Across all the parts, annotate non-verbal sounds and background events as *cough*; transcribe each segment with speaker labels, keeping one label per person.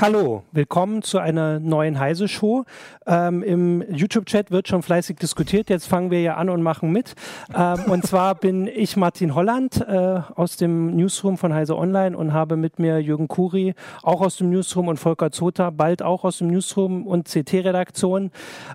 Speaker 1: Hallo, willkommen zu einer neuen Heise-Show. Ähm, Im YouTube-Chat wird schon fleißig diskutiert. Jetzt fangen wir ja an und machen mit. Ähm, und zwar bin ich Martin Holland äh, aus dem Newsroom von Heise Online und habe mit mir Jürgen Kuri, auch aus dem Newsroom, und Volker Zota, bald auch aus dem Newsroom und CT-Redaktion.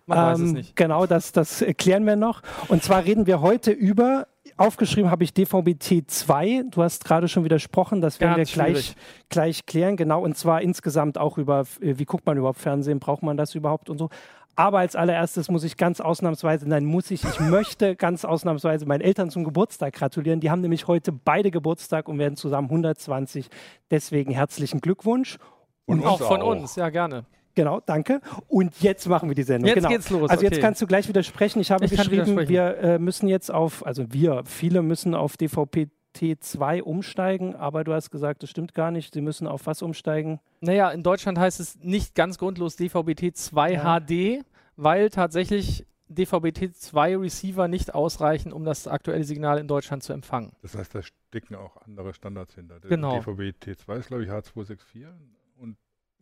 Speaker 2: Man ähm, weiß es ähm, nicht.
Speaker 1: Genau, das, das klären wir noch. Und zwar reden wir heute über aufgeschrieben habe ich DVB-T 2. Du hast gerade schon widersprochen, das werden Ganz wir gleich, gleich klären. Genau, und zwar insgesamt auch über, äh, wie guckt man überhaupt Fernsehen, braucht man das überhaupt und so. Aber als allererstes muss ich ganz ausnahmsweise, nein, muss ich, ich möchte ganz ausnahmsweise meinen Eltern zum Geburtstag gratulieren. Die haben nämlich heute beide Geburtstag und werden zusammen 120. Deswegen herzlichen Glückwunsch.
Speaker 2: Und auch von auch. uns, ja, gerne.
Speaker 1: Genau, danke. Und jetzt machen wir die Sendung.
Speaker 2: Jetzt
Speaker 1: genau.
Speaker 2: geht's los.
Speaker 1: Also okay. jetzt kannst du gleich widersprechen. Ich habe ich geschrieben, wir äh, müssen jetzt auf, also wir, viele müssen auf DVP T2 umsteigen, aber du hast gesagt, das stimmt gar nicht. Sie müssen auf was umsteigen?
Speaker 2: Naja, in Deutschland heißt es nicht ganz grundlos DVB-T2 ja. HD, weil tatsächlich DVB-T2 Receiver nicht ausreichen, um das aktuelle Signal in Deutschland zu empfangen.
Speaker 3: Das heißt, da stecken auch andere Standards hinter.
Speaker 2: Genau.
Speaker 3: DVB-T2 ist, glaube ich, H264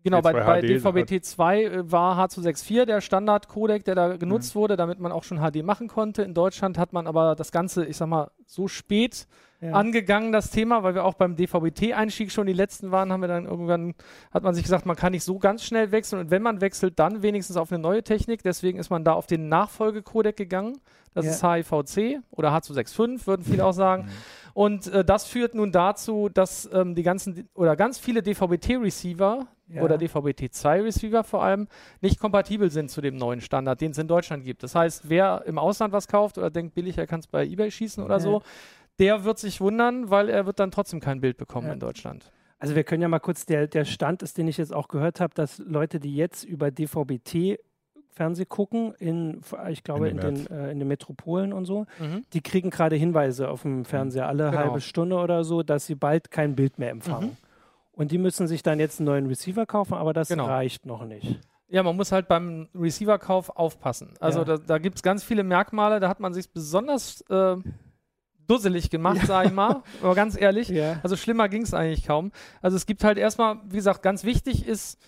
Speaker 2: Genau, bei, bei DVB-T2 äh, war H264 der Standard-Codec, der da genutzt mhm. wurde, damit man auch schon HD machen konnte. In Deutschland hat man aber das Ganze, ich sag mal, so spät ja. angegangen, das Thema, weil wir auch beim DVB-T-Einstieg schon die letzten waren, haben wir dann irgendwann, hat man sich gesagt, man kann nicht so ganz schnell wechseln und wenn man wechselt, dann wenigstens auf eine neue Technik. Deswegen ist man da auf den Nachfolgecodec gegangen. Das ja. ist HIVC oder H265, würden viele auch sagen. Mhm. Und äh, das führt nun dazu, dass ähm, die ganzen oder ganz viele DVB-T-Receiver ja. oder DVB-T2-Receiver vor allem nicht kompatibel sind zu dem neuen Standard, den es in Deutschland gibt. Das heißt, wer im Ausland was kauft oder denkt billig, er kann es bei eBay schießen oder ja. so, der wird sich wundern, weil er wird dann trotzdem kein Bild bekommen ja. in Deutschland.
Speaker 1: Also wir können ja mal kurz, der, der Stand ist, den ich jetzt auch gehört habe, dass Leute, die jetzt über DVB-T Fernseh gucken, in, ich glaube, in, in den, äh, in den Metropolen und so, mhm. die kriegen gerade Hinweise auf dem Fernseher alle genau. halbe Stunde oder so, dass sie bald kein Bild mehr empfangen. Mhm. Und die müssen sich dann jetzt einen neuen Receiver kaufen, aber das genau. reicht noch nicht.
Speaker 2: Ja, man muss halt beim Receiver-Kauf aufpassen. Also ja. da, da gibt es ganz viele Merkmale, da hat man sich besonders äh, dusselig gemacht, ja. sag ich mal. Aber ganz ehrlich, ja. also schlimmer ging es eigentlich kaum. Also es gibt halt erstmal, wie gesagt, ganz wichtig ist,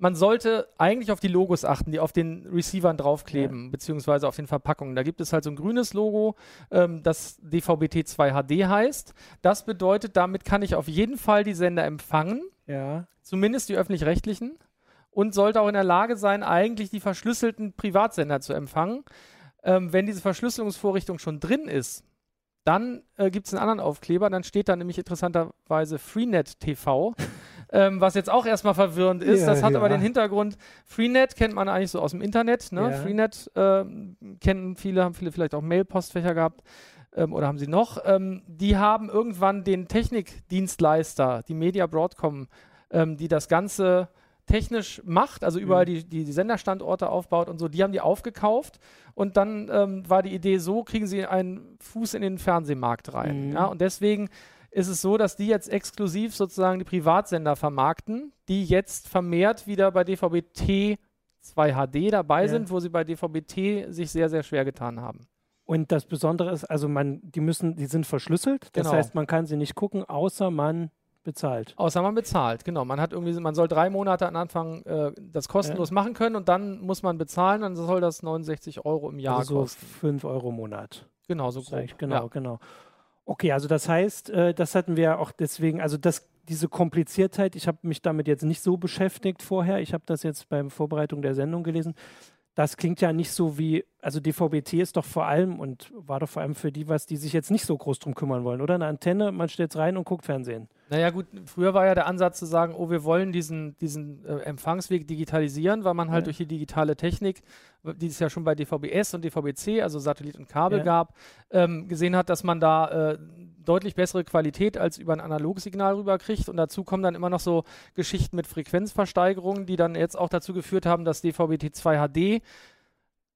Speaker 2: man sollte eigentlich auf die Logos achten, die auf den Receivern draufkleben, ja. beziehungsweise auf den Verpackungen. Da gibt es halt so ein grünes Logo, ähm, das DVB-T2 HD heißt. Das bedeutet, damit kann ich auf jeden Fall die Sender empfangen.
Speaker 1: Ja.
Speaker 2: Zumindest die öffentlich-rechtlichen. Und sollte auch in der Lage sein, eigentlich die verschlüsselten Privatsender zu empfangen. Ähm, wenn diese Verschlüsselungsvorrichtung schon drin ist, dann äh, gibt es einen anderen Aufkleber, dann steht da nämlich interessanterweise Freenet TV. *laughs* ähm, was jetzt auch erstmal verwirrend ist. Ja, das hat ja. aber den Hintergrund, Freenet kennt man eigentlich so aus dem Internet. Ne? Ja. Freenet äh, kennen viele, haben viele vielleicht auch Mail-Postfächer gehabt. Ähm, oder haben sie noch? Ähm, die haben irgendwann den Technikdienstleister, die Media Broadcom, ähm, die das Ganze technisch macht, also überall mhm. die, die, die, Senderstandorte aufbaut und so, die haben die aufgekauft und dann ähm, war die Idee so, kriegen sie einen Fuß in den Fernsehmarkt rein. Mhm. Ja? Und deswegen ist es so, dass die jetzt exklusiv sozusagen die Privatsender vermarkten, die jetzt vermehrt wieder bei DVB-T 2 HD dabei ja. sind, wo sie bei DVB-T sich sehr, sehr schwer getan haben.
Speaker 1: Und das Besondere ist, also man, die müssen, die sind verschlüsselt. Das genau. heißt, man kann sie nicht gucken, außer man bezahlt.
Speaker 2: Außer man bezahlt, genau. Man hat irgendwie, man soll drei Monate am Anfang äh, das kostenlos ja. machen können und dann muss man bezahlen, dann soll das 69 Euro im Jahr also so kosten.
Speaker 1: 5 Euro im Monat.
Speaker 2: Genau, so grob.
Speaker 1: Genau, ja. genau. Okay, also das heißt, äh, das hatten wir auch deswegen, also das, diese Kompliziertheit, ich habe mich damit jetzt nicht so beschäftigt vorher, ich habe das jetzt beim Vorbereitung der Sendung gelesen. Das klingt ja nicht so wie, also DVB-T ist doch vor allem und war doch vor allem für die was, die sich jetzt nicht so groß drum kümmern wollen, oder? Eine Antenne, man stellt es rein und guckt Fernsehen.
Speaker 2: Naja gut, früher war ja der Ansatz zu sagen, oh, wir wollen diesen, diesen äh, Empfangsweg digitalisieren, weil man halt ja. durch die digitale Technik, die es ja schon bei DVB-S und DVB-C, also Satellit und Kabel ja. gab, ähm, gesehen hat, dass man da äh, deutlich bessere Qualität als über ein Analogsignal rüberkriegt. Und dazu kommen dann immer noch so Geschichten mit Frequenzversteigerungen, die dann jetzt auch dazu geführt haben, dass DVB-T2 HD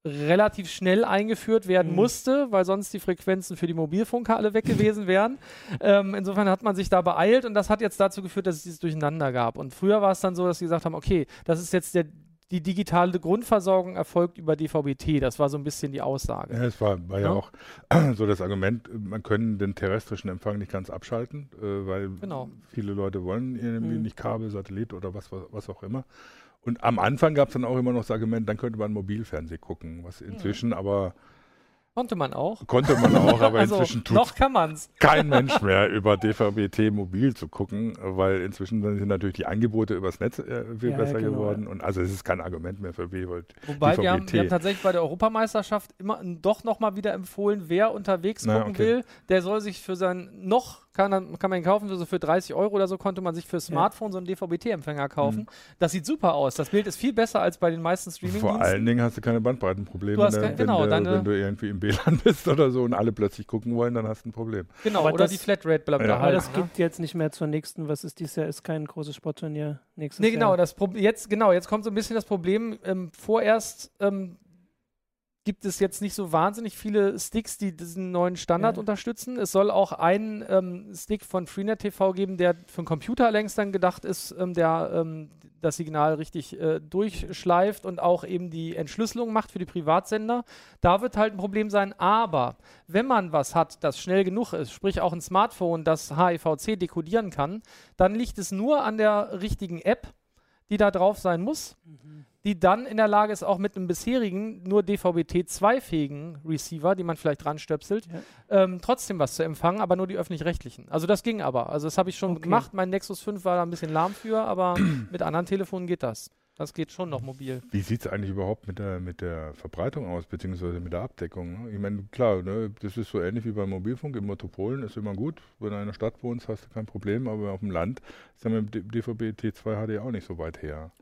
Speaker 2: relativ schnell eingeführt werden mhm. musste, weil sonst die Frequenzen für die Mobilfunker alle weg gewesen wären. ähm, insofern hat man sich da beeilt und das hat jetzt dazu geführt, dass es dieses Durcheinander gab. Und früher war es dann so, dass sie gesagt haben, okay, das ist jetzt der die digitale Grundversorgung erfolgt über DVB-T. Das war so ein bisschen die Aussage.
Speaker 3: Ja, es war, war ja. ja. auch *clears throat* so das Argument, man können den terrestrischen Empfang nicht ganz abschalten, äh, weil genau. viele Leute wollen irgendwie mhm. nicht Kabel, Satellit oder was, was, was auch immer. Und am Anfang gab es dann auch immer noch das Argument, dann könnte man Mobilfernsehen gucken, was inzwischen mhm. aber
Speaker 2: Konnte man auch.
Speaker 3: Konnte man auch, aber *laughs* also, inzwischen tut
Speaker 2: noch kann man's.
Speaker 3: kein *laughs* Mensch mehr über DVB-T mobil zu gucken, weil inzwischen sind natürlich die Angebote übers Netz äh, viel ja, besser ja, genau, geworden. Und also es ist kein Argument mehr für DVB-T.
Speaker 2: Wobei wir haben, wir haben, tatsächlich bei der Europameisterschaft immer doch nochmal wieder empfohlen, wer unterwegs gucken okay. will, der soll sich für sein noch kann, kann man ihn kaufen, so für 30 Euro oder so konnte man sich für Smartphone ja. so einen DVB-T-Empfänger kaufen. Mhm. Das sieht super aus. Das Bild ist viel besser als bei den meisten streaming
Speaker 3: Vor allen Dingen hast du keine Bandbreitenprobleme. Du hast kein, wenn, genau, wenn, wenn, du irgendwie im WLAN bist oder so und alle plötzlich gucken wollen, dann hast du ein Problem.
Speaker 2: Genau, Aber oder die Flatrate bleibt
Speaker 1: ja. Aber das ne? geht jetzt nicht mehr zur nächsten, was ist dies Jahr, ist kein großes Sportturnier nächstes
Speaker 2: nee, genau, Jahr. Das jetzt, genau, jetzt kommt so ein bisschen das Problem, ähm, vorerst ähm, gibt es jetzt nicht so wahnsinnig viele Sticks, die diesen neuen Standard ja. unterstützen. Es soll auch einen ähm, Stick von Freenet TV geben, der für den Computer längst dann gedacht ist, ähm, der ähm, das Signal richtig äh, durchschleift und auch eben die Entschlüsselung macht für die Privatsender. Da wird halt ein Problem sein. Aber wenn man was hat, das schnell genug ist, sprich auch ein Smartphone, das HIVC dekodieren kann, dann liegt es nur an der richtigen App, die da drauf sein muss. Mhm die dann in der Lage ist, auch mit einem bisherigen, nur DVB-T2-fähigen Receiver, die man vielleicht dran stöpselt, ja. ähm, trotzdem was zu empfangen, aber nur die öffentlich-rechtlichen. Also das ging aber. Also das habe ich schon okay. gemacht. Mein Nexus 5 war da ein bisschen lahm für, aber *clears throat* mit anderen Telefonen geht das. Das geht schon noch mobil.
Speaker 3: Wie sieht es eigentlich überhaupt mit der, mit der Verbreitung aus, beziehungsweise mit der Abdeckung? Ne? Ich meine, klar, ne, das ist so ähnlich wie beim Mobilfunk. In Metropolen ist immer gut. Wenn du in einer Stadt wohnst, hast du kein Problem, aber auf dem Land ist ja mit dem DVB T2 HD auch nicht so weit her.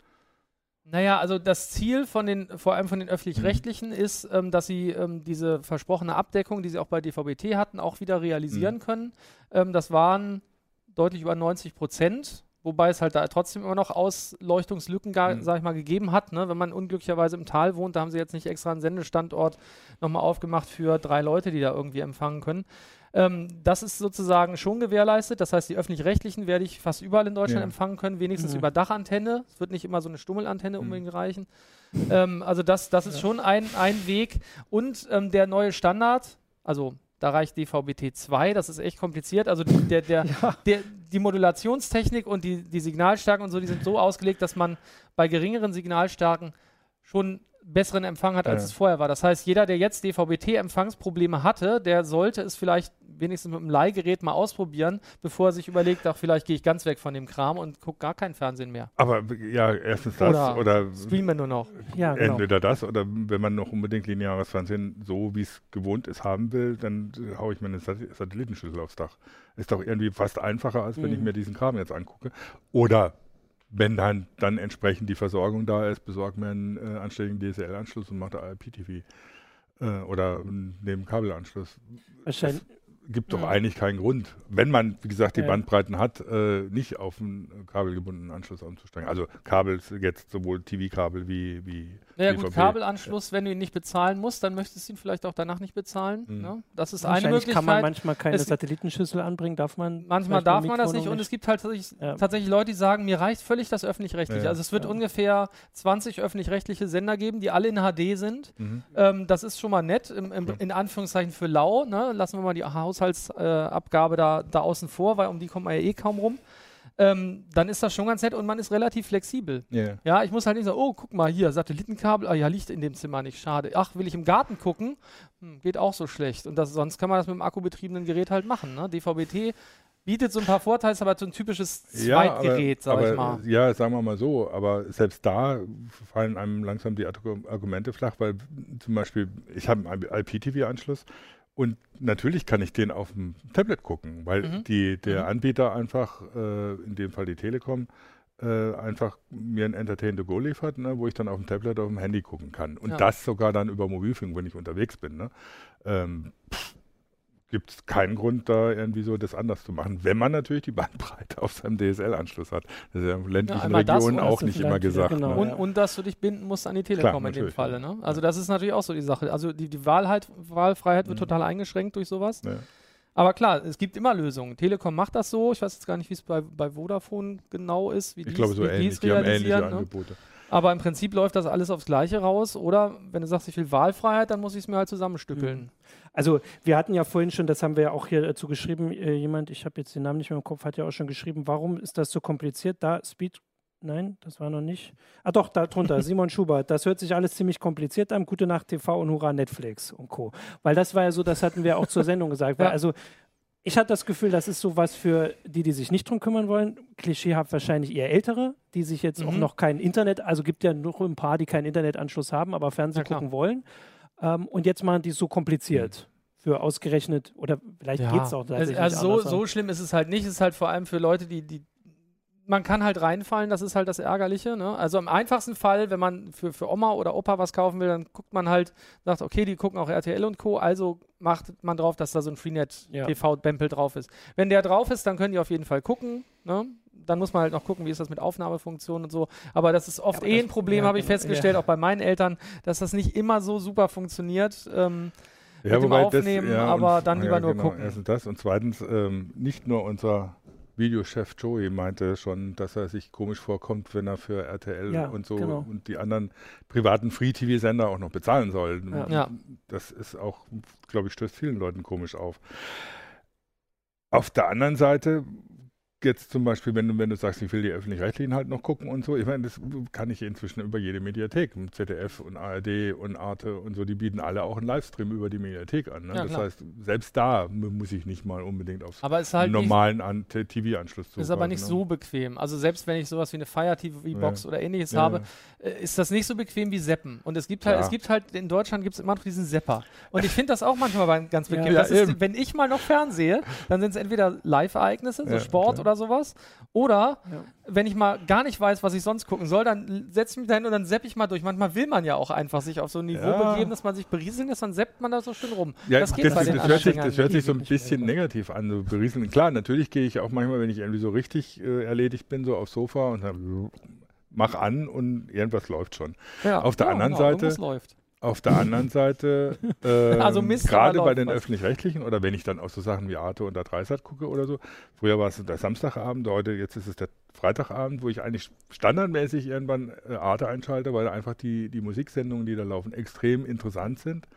Speaker 2: Naja, also das Ziel von den, vor allem von den öffentlich-rechtlichen mhm. ist, ähm, dass sie ähm, diese versprochene Abdeckung, die sie auch bei DVB-T hatten, auch wieder realisieren mhm. können. Ähm, das waren deutlich über 90 Prozent, wobei es halt da trotzdem immer noch Ausleuchtungslücken, mhm. sag ich mal, gegeben hat. Ne? Wenn man unglücklicherweise im Tal wohnt, da haben sie jetzt nicht extra einen Sendestandort nochmal aufgemacht für drei Leute, die da irgendwie empfangen können. Ähm, das ist sozusagen schon gewährleistet. Das heißt, die öffentlich-rechtlichen werde ich fast überall in Deutschland ja. empfangen können, wenigstens mhm. über Dachantenne. Es wird nicht immer so eine Stummelantenne mhm. unbedingt reichen. Ähm, also das, das ist ja. schon ein, ein Weg. Und ähm, der neue Standard, also da reicht DVB-T 2, das ist echt kompliziert. Also die, der, der, *laughs* ja. der, die Modulationstechnik und die, die Signalstärken und so, die sind so ausgelegt, dass man bei geringeren Signalstärken schon besseren Empfang hat, als ja. es vorher war. Das heißt, jeder, der jetzt DVB-T-Empfangsprobleme hatte, der sollte es vielleicht wenigstens mit einem Leihgerät mal ausprobieren, bevor er sich überlegt, ach, vielleicht gehe ich ganz weg von dem Kram und gucke gar kein Fernsehen mehr.
Speaker 3: Aber ja, erstens das oder, oder
Speaker 2: streamen nur noch.
Speaker 3: Ja, genau. Entweder das oder wenn man noch unbedingt lineares Fernsehen so, wie es gewohnt ist, haben will, dann haue ich mir eine Satellitenschüssel aufs Dach. Ist doch irgendwie fast einfacher, als wenn mhm. ich mir diesen Kram jetzt angucke. Oder wenn dann, dann entsprechend die Versorgung da ist, besorgt mir einen äh, anständigen DSL-Anschluss und macht IPTV äh, oder neben Kabelanschluss.
Speaker 1: Wahrscheinlich,
Speaker 3: gibt doch ja. eigentlich keinen Grund, wenn man, wie gesagt, die ja. Bandbreiten hat, äh, nicht auf einen kabelgebundenen Anschluss umzusteigen. Also Kabel jetzt sowohl TV-Kabel wie, wie
Speaker 2: ja gut, Kabelanschluss, ja. wenn du ihn nicht bezahlen musst, dann möchtest du ihn vielleicht auch danach nicht bezahlen. Mhm. Ne? Das ist eine Möglichkeit.
Speaker 1: kann man manchmal keine es Satellitenschüssel anbringen, darf man
Speaker 2: Manchmal darf man das nicht und es gibt halt tatsächlich, tatsächlich Leute, die sagen, mir reicht völlig das Öffentlich-Rechtliche. Also es wird ungefähr 20 öffentlich-rechtliche Sender geben, die alle in HD sind. Mhm. Ähm, das ist schon mal nett, im, im, in Anführungszeichen für lau. Ne? Lassen wir mal die Haushaltsabgabe äh, da, da außen vor, weil um die kommt man ja eh kaum rum ähm, dann ist das schon ganz nett und man ist relativ flexibel. Yeah. Ja, ich muss halt nicht sagen, oh, guck mal hier, Satellitenkabel, ah ja, liegt in dem Zimmer nicht, schade. Ach, will ich im Garten gucken? Hm, geht auch so schlecht. Und das, sonst kann man das mit dem akkubetriebenen Gerät halt machen. Ne? DVB-T bietet so ein paar Vorteile, ist aber so ein typisches Zweitgerät,
Speaker 3: ja,
Speaker 2: sag ich mal.
Speaker 3: Ja, sagen wir mal so, aber selbst da fallen einem langsam die Argumente flach, weil zum Beispiel, ich habe einen IPTV-Anschluss und natürlich kann ich den auf dem Tablet gucken, weil mhm. die, der mhm. Anbieter einfach, äh, in dem Fall die Telekom, äh, einfach mir ein Entertain to Go liefert, ne, wo ich dann auf dem Tablet auf dem Handy gucken kann. Und ja. das sogar dann über Mobilfunk, wenn ich unterwegs bin. Ne? Ähm, pff, gibt es keinen Grund, da irgendwie so das anders zu machen, wenn man natürlich die Bandbreite auf seinem DSL-Anschluss hat. Das ist ja in ländlichen ja, Regionen auch nicht immer gesagt.
Speaker 2: Genau, ne? und, und, dass du dich binden musst an die Telekom Klar, in dem Falle. Ne? Also das ist natürlich auch so die Sache. Also die, die Wahlheit, Wahlfreiheit wird mhm. total eingeschränkt durch sowas. Ja. Aber klar, es gibt immer Lösungen. Telekom macht das so. Ich weiß jetzt gar nicht, wie es bei, bei Vodafone genau ist, wie
Speaker 3: ich glaube, so ähnlich. Die haben ähnliche ne? Angebote.
Speaker 2: Aber im Prinzip läuft das alles aufs Gleiche raus. Oder wenn du sagst, ich will Wahlfreiheit, dann muss ich es mir halt zusammenstückeln. Mhm.
Speaker 1: Also wir hatten ja vorhin schon, das haben wir ja auch hier dazu geschrieben, äh, jemand, ich habe jetzt den Namen nicht mehr im Kopf, hat ja auch schon geschrieben, warum ist das so kompliziert? Da Speed Nein, das war noch nicht. Ah doch, da drunter, *laughs* Simon Schubert. Das hört sich alles ziemlich kompliziert an. Gute Nacht TV und Hurra Netflix und Co. Weil das war ja so, das hatten wir auch zur Sendung gesagt. ja. Also ich hatte das Gefühl, das ist so was für die, die sich nicht drum kümmern wollen. Klischeehaft wahrscheinlich eher Ältere, die sich jetzt mhm. auch noch kein Internet, also gibt ja noch ein paar, die keinen Internetanschluss haben, aber Fernsehen ja, gucken wollen. Ähm, und jetzt machen die es so kompliziert. Mhm für ausgerechnet oder vielleicht ja. geht es auch.
Speaker 2: Also, also so, so schlimm ist es halt nicht. Es ist halt vor allem für Leute, die, die man kann halt reinfallen, das ist halt das Ärgerliche. Ne? Also im einfachsten Fall, wenn man für, für Oma oder Opa was kaufen will, dann guckt man halt, sagt, okay, die gucken auch RTL und Co., also macht man drauf, dass da so ein Freenet-TV-Bempel ja. drauf ist. Wenn der drauf ist, dann können die auf jeden Fall gucken. Ne? Dann muss man halt noch gucken, wie ist das mit Aufnahmefunktionen und so. Aber das ist oft ja, eh ein Problem, ja, habe ich festgestellt, auch bei meinen Eltern, dass das nicht immer so super funktioniert. Ähm, ja, mit dem Aufnehmen, das, aber und, dann lieber nur genau, gucken.
Speaker 3: Erstens das und zweitens ähm, nicht nur unser Videochef Joey meinte schon, dass er sich komisch vorkommt, wenn er für RTL ja, und so genau. und die anderen privaten Free-TV-Sender auch noch bezahlen soll. Ja. Das ist auch, glaube ich, stößt vielen Leuten komisch auf. Auf der anderen Seite jetzt zum Beispiel, wenn du, wenn du sagst, ich will die öffentlich-rechtlichen halt noch gucken und so, ich meine, das kann ich inzwischen über jede Mediathek, ZDF und ARD und Arte und so, die bieten alle auch einen Livestream über die Mediathek an. Ne? Ja, das heißt, selbst da muss ich nicht mal unbedingt auf
Speaker 2: halt
Speaker 3: normalen TV-Anschluss
Speaker 2: zugreifen. Ist aber nicht ne? so bequem. Also selbst wenn ich sowas wie eine Fire TV-Box ja. oder ähnliches ja, habe, äh, ist das nicht so bequem wie Seppen. Und es gibt halt, es gibt halt, in Deutschland gibt es immer noch diesen Sepper. Und ich finde das auch manchmal ganz bequem. Ist, wenn ich mal noch fernsehe, dann sind es entweder Live-Ereignisse, so Sport oder oder sowas. Oder ja. wenn ich mal gar nicht weiß, was ich sonst gucken soll, dann setze ich mich dahin und dann sepp ich mal durch. Manchmal will man ja auch einfach sich auf so ein Niveau ja. begeben, dass man sich berieseln lässt, dann seppt man da so schön rum.
Speaker 3: Ja, das geht das, bei den das, hört sich, das hört sich so ein bisschen negativ an, so berieseln. Klar, natürlich gehe ich auch manchmal, wenn ich irgendwie so richtig äh, erledigt bin, so aufs Sofa und dann mach an und irgendwas läuft schon. Ja, auf der ja, anderen genau, Seite läuft. Auf der anderen Seite, *laughs* äh, also gerade bei den öffentlich-rechtlichen oder wenn ich dann auch so Sachen wie Arte und der Dreisat gucke oder so, früher war es der Samstagabend, heute jetzt ist es der Freitagabend, wo ich eigentlich standardmäßig irgendwann äh, Arte einschalte, weil einfach die, die Musiksendungen, die da laufen, extrem interessant sind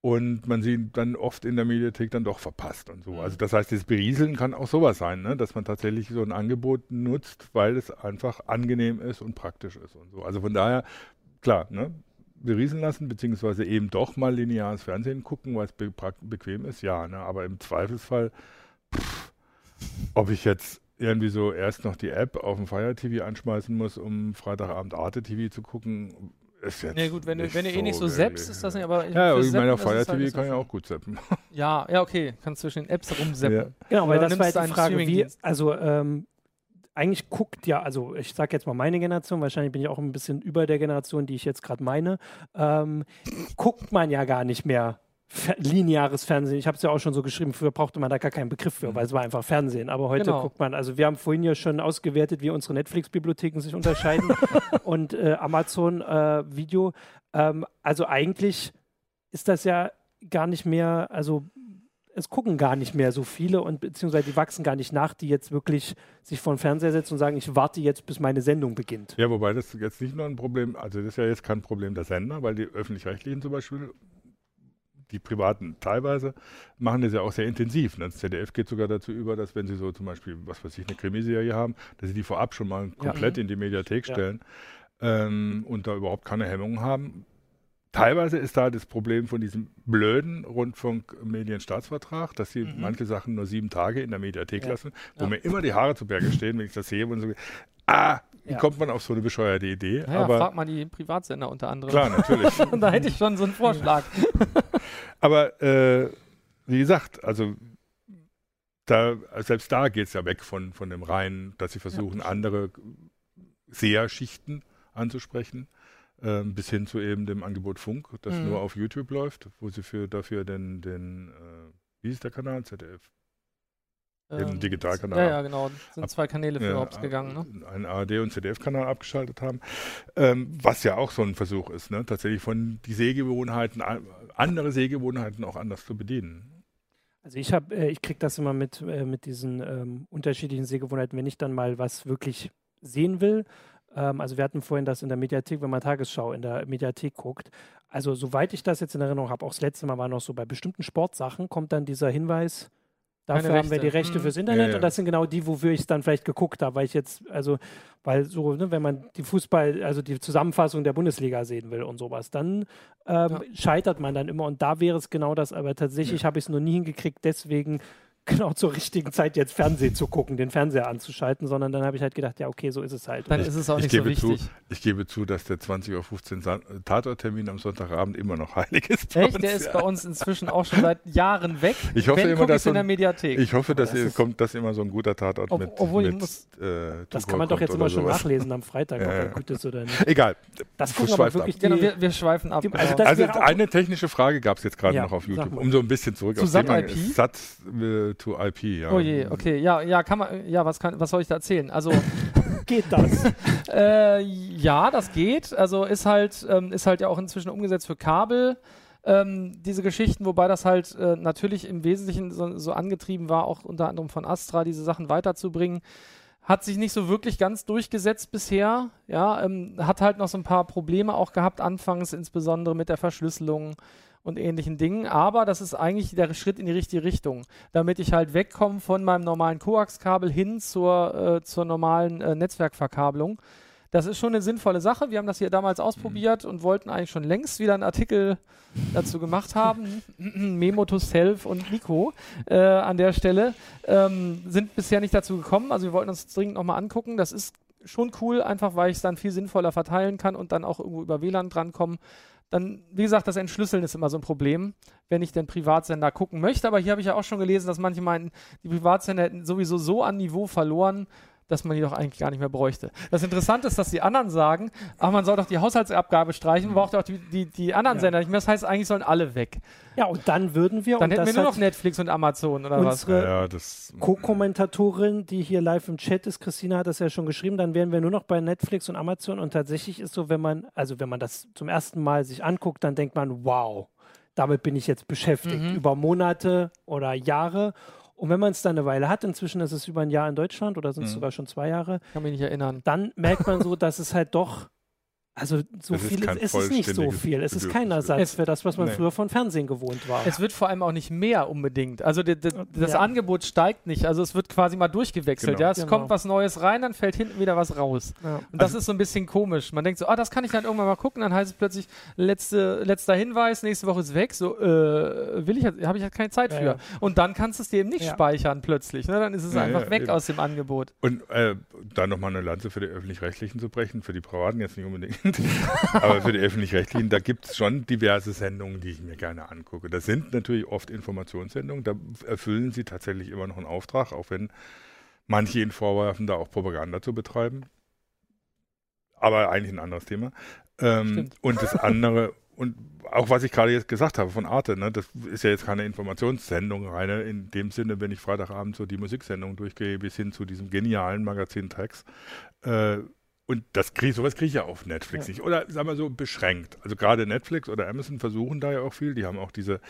Speaker 3: und man sie dann oft in der Mediathek dann doch verpasst und so. Mhm. Also das heißt, das Berieseln kann auch sowas sein, ne? dass man tatsächlich so ein Angebot nutzt, weil es einfach angenehm ist und praktisch ist und so. Also von daher, klar, ne? Berieseln lassen, beziehungsweise eben doch mal lineares Fernsehen gucken, weil es be bequem ist, ja, ne? aber im Zweifelsfall, pff, ob ich jetzt irgendwie so erst noch die App auf dem Fire TV anschmeißen muss, um Freitagabend Arte TV zu gucken, ist jetzt.
Speaker 2: Nee, gut, wenn du, wenn du eh nicht so selbst, ist das nicht, aber.
Speaker 3: Ja, aber ich meine, auf Fire TV halt kann so ja auch gut zappen.
Speaker 2: Ja, ja, okay, kannst zwischen den Apps rumseppen. Ja.
Speaker 1: Genau, weil das war jetzt die Frage, wie, also, ähm, eigentlich guckt ja, also ich sage jetzt mal meine Generation, wahrscheinlich bin ich auch ein bisschen über der Generation, die ich jetzt gerade meine, ähm, guckt man ja gar nicht mehr lineares Fernsehen. Ich habe es ja auch schon so geschrieben, früher brauchte man da gar keinen Begriff für, mhm. weil es war einfach Fernsehen. Aber heute genau. guckt man, also wir haben vorhin ja schon ausgewertet, wie unsere Netflix-Bibliotheken sich unterscheiden *laughs* und äh, Amazon äh, Video. Ähm, also eigentlich ist das ja gar nicht mehr, also es gucken gar nicht mehr so viele und beziehungsweise die wachsen gar nicht nach, die jetzt wirklich sich vor den Fernseher setzen und sagen, ich warte jetzt, bis meine Sendung beginnt.
Speaker 3: Ja, wobei das jetzt nicht nur ein Problem, also das ist ja jetzt kein Problem der Sender, weil die öffentlich-rechtlichen zum Beispiel, die privaten teilweise, machen das ja auch sehr intensiv. Das ZDF geht sogar dazu über, dass wenn sie so zum Beispiel, was weiß ich, eine Krimiserie haben, dass sie die vorab schon mal komplett ja. in die Mediathek stellen. Ja. Ähm, und da überhaupt keine Hemmungen haben teilweise ist da das Problem von diesem blöden Rundfunkmedienstaatsvertrag, dass sie mhm. manche Sachen nur sieben Tage in der Mediathek ja. lassen, wo ja. mir immer die Haare zu Berge stehen, wenn ich das sehe und so, ah, wie ja. kommt man auf so eine bescheuerte Idee?
Speaker 2: Ja, aber fragt man die Privatsender unter anderem.
Speaker 3: Klar, natürlich. *laughs*
Speaker 2: da hätte ich schon so einen Vorschlag. *laughs*
Speaker 3: aber äh, wie gesagt, also da, selbst da geht es ja weg von, von dem reinen, dass sie versuchen, andere Seherschichten anzusprechen ähm, bis hin zu eben dem Angebot Funk, das mhm. nur auf YouTube läuft, wo sie für dafür den, den äh, wie ist der Kanal? ZDF. Den ähm, Digitalkanal.
Speaker 2: Ja, ja, genau. Sind Ab, zwei Kanäle für ja, gegangen, ne?
Speaker 3: Einen ARD- und ZDF-Kanal abgeschaltet haben. Ähm, was ja auch so ein Versuch ist, ne? tatsächlich von die Sehgewohnheiten, andere Sehgewohnheiten auch anders zu bedienen.
Speaker 1: Also ich habe, äh, ich kriege das immer mit, äh, mit diesen ähm, unterschiedlichen Sehgewohnheiten, wenn ich dann mal was wirklich sehen will, Ähm, also wir hatten vorhin das in der Mediathek, wenn man Tagesschau in der Mediathek guckt. Also soweit ich das jetzt in Erinnerung habe, auch das letzte Mal war noch so, bei bestimmten Sportsachen kommt dann dieser Hinweis, Dafür haben wir die Rechte mhm. fürs Internet ja, ja. und das sind genau die, wofür ich es dann vielleicht geguckt habe, weil ich jetzt, also, weil so, ne, wenn man die Fußball, also die Zusammenfassung der Bundesliga sehen will und sowas, dann ähm, ja. scheitert man dann immer und da wäre es genau das, aber tatsächlich habe ich es noch nie hingekriegt, deswegen genau zur richtigen Zeit jetzt Fernsehen zu gucken, den Fernseher anzuschalten, sondern dann habe ich halt gedacht, ja, okay, so ist es halt.
Speaker 2: Dann ist es auch nicht so wichtig.
Speaker 3: Zu, ich gebe zu, dass der 20.15 Uhr Tatorttermin am Sonntagabend immer noch heilig ist.
Speaker 2: Echt? Uns, der ist bei uns inzwischen auch schon seit Jahren weg.
Speaker 3: Ich hoffe
Speaker 2: Wenn,
Speaker 3: immer, dass
Speaker 2: so in der Mediathek.
Speaker 3: Ich hoffe, dass das ihr, kommt, dass immer so ein guter Tatort
Speaker 1: ob,
Speaker 3: mit,
Speaker 1: obwohl
Speaker 3: mit
Speaker 1: ich muss, äh, Das kann man doch jetzt immer schon nachlesen am Freitag, ob er gut ist oder nicht.
Speaker 3: Egal.
Speaker 1: Das gucken aber wirklich
Speaker 2: die, genau, wir, wir, schweifen ab.
Speaker 3: Die, also, genau. also eine technische Frage gab es jetzt gerade ja, noch auf YouTube, um so ein bisschen zurück
Speaker 2: Zu auf SAT-IP?
Speaker 3: SAT äh, to IP, ja.
Speaker 2: Oh je, okay, ja, ja, kann man, ja, was kann, was soll ich da erzählen? Also *laughs*
Speaker 1: geht das? *laughs*
Speaker 2: äh, ja, das geht. Also ist halt, ähm, ist halt ja auch inzwischen umgesetzt für Kabel. Ähm, diese Geschichten, wobei das halt äh, natürlich im Wesentlichen so, so, angetrieben war, auch unter anderem von Astra, diese Sachen weiterzubringen. Hat sich nicht so wirklich ganz durchgesetzt bisher. Ja, ähm, hat halt noch so ein paar Probleme auch gehabt, anfangs insbesondere mit der Verschlüsselung und ähnlichen Dingen. Aber das ist eigentlich der Schritt in die richtige Richtung, damit ich halt wegkomme von meinem normalen Koax-Kabel hin zur, äh, zur normalen äh, Netzwerkverkabelung. Das ist schon eine sinnvolle Sache. Wir haben das hier damals ausprobiert und wollten eigentlich schon längst wieder einen Artikel *laughs* dazu gemacht haben. *clears throat* Memo to Self und Nico äh, an der Stelle ähm, sind bisher nicht dazu gekommen. Also wir wollten uns dringend nochmal angucken. Das ist schon cool, einfach weil ich es dann viel sinnvoller verteilen kann und dann auch irgendwo über WLAN drankommen dann, wie gesagt, das Entschlüsseln ist immer so ein Problem, wenn ich den Privatsender gucken möchte. Aber hier habe ich ja auch schon gelesen, dass manche meinen, die Privatsender hätten sowieso so an Niveau verloren, dass man die doch eigentlich gar nicht mehr bräuchte. Das Interessante ist, dass die anderen sagen, ach, man soll doch die Haushaltsabgabe streichen, man braucht ja auch die, die, die anderen ja. Sender nicht mehr. Das heißt, eigentlich sollen alle weg.
Speaker 1: Ja, und dann würden wir.
Speaker 2: Dann hätten wir nur noch Netflix und Amazon oder
Speaker 1: unsere
Speaker 2: was?
Speaker 1: Ja, Co-Kommentatorin, die hier live im Chat ist, Christina hat das ja schon geschrieben, dann wären wir nur noch bei Netflix und Amazon. Und tatsächlich ist so, wenn man, also wenn man das zum ersten Mal sich anguckt, dann denkt man, wow, damit bin ich jetzt beschäftigt. Mhm. Über Monate oder Jahre. Und wenn man es dann eine Weile hat, inzwischen ist es über ein Jahr in Deutschland oder sind es mhm. sogar schon zwei Jahre.
Speaker 2: Kann mich nicht erinnern.
Speaker 1: Dann merkt man so, dass es halt doch also so es viel ist, ist nicht so viel. Es ist kein Ersatz für das, was man nee. früher von Fernsehen gewohnt war.
Speaker 2: Es wird vor allem auch nicht mehr unbedingt. Also die, die, das ja. Angebot steigt nicht. Also es wird quasi mal durchgewechselt. Genau. Ja, es genau. kommt was Neues rein, dann fällt hinten wieder was raus. Ja. Und das also ist so ein bisschen komisch. Man denkt so, ah, das kann ich dann irgendwann mal gucken. Dann heißt es plötzlich letzte, letzter Hinweis, nächste Woche ist weg. So äh, will ich, habe ich halt keine Zeit ja, für. Und dann kannst du es dir eben nicht speichern plötzlich. Ne? Dann ist es einfach weg eben. aus dem Angebot.
Speaker 3: Und äh, dann nochmal eine Lanze für die öffentlich-rechtlichen zu brechen, für die Privaten jetzt nicht unbedingt. *laughs* Aber für die öffentlich-rechtlichen, da gibt es schon diverse Sendungen, die ich mir gerne angucke. Das sind natürlich oft Informationssendungen, da erfüllen sie tatsächlich immer noch einen Auftrag, auch wenn manche ihnen vorwerfen, da auch Propaganda zu betreiben. Aber eigentlich ein anderes Thema. Ähm, und das andere, und auch was ich gerade jetzt gesagt habe von Arte, ne, das ist ja jetzt keine Informationssendung, reine in dem Sinne, wenn ich Freitagabend so die Musiksendung durchgehe, bis hin zu diesem genialen Magazin Tracks. Äh, und das krieg, sowas kriege ich ja auf Netflix ja. nicht. Oder sagen wir so beschränkt. Also gerade Netflix oder Amazon versuchen da ja auch viel. Die haben auch diese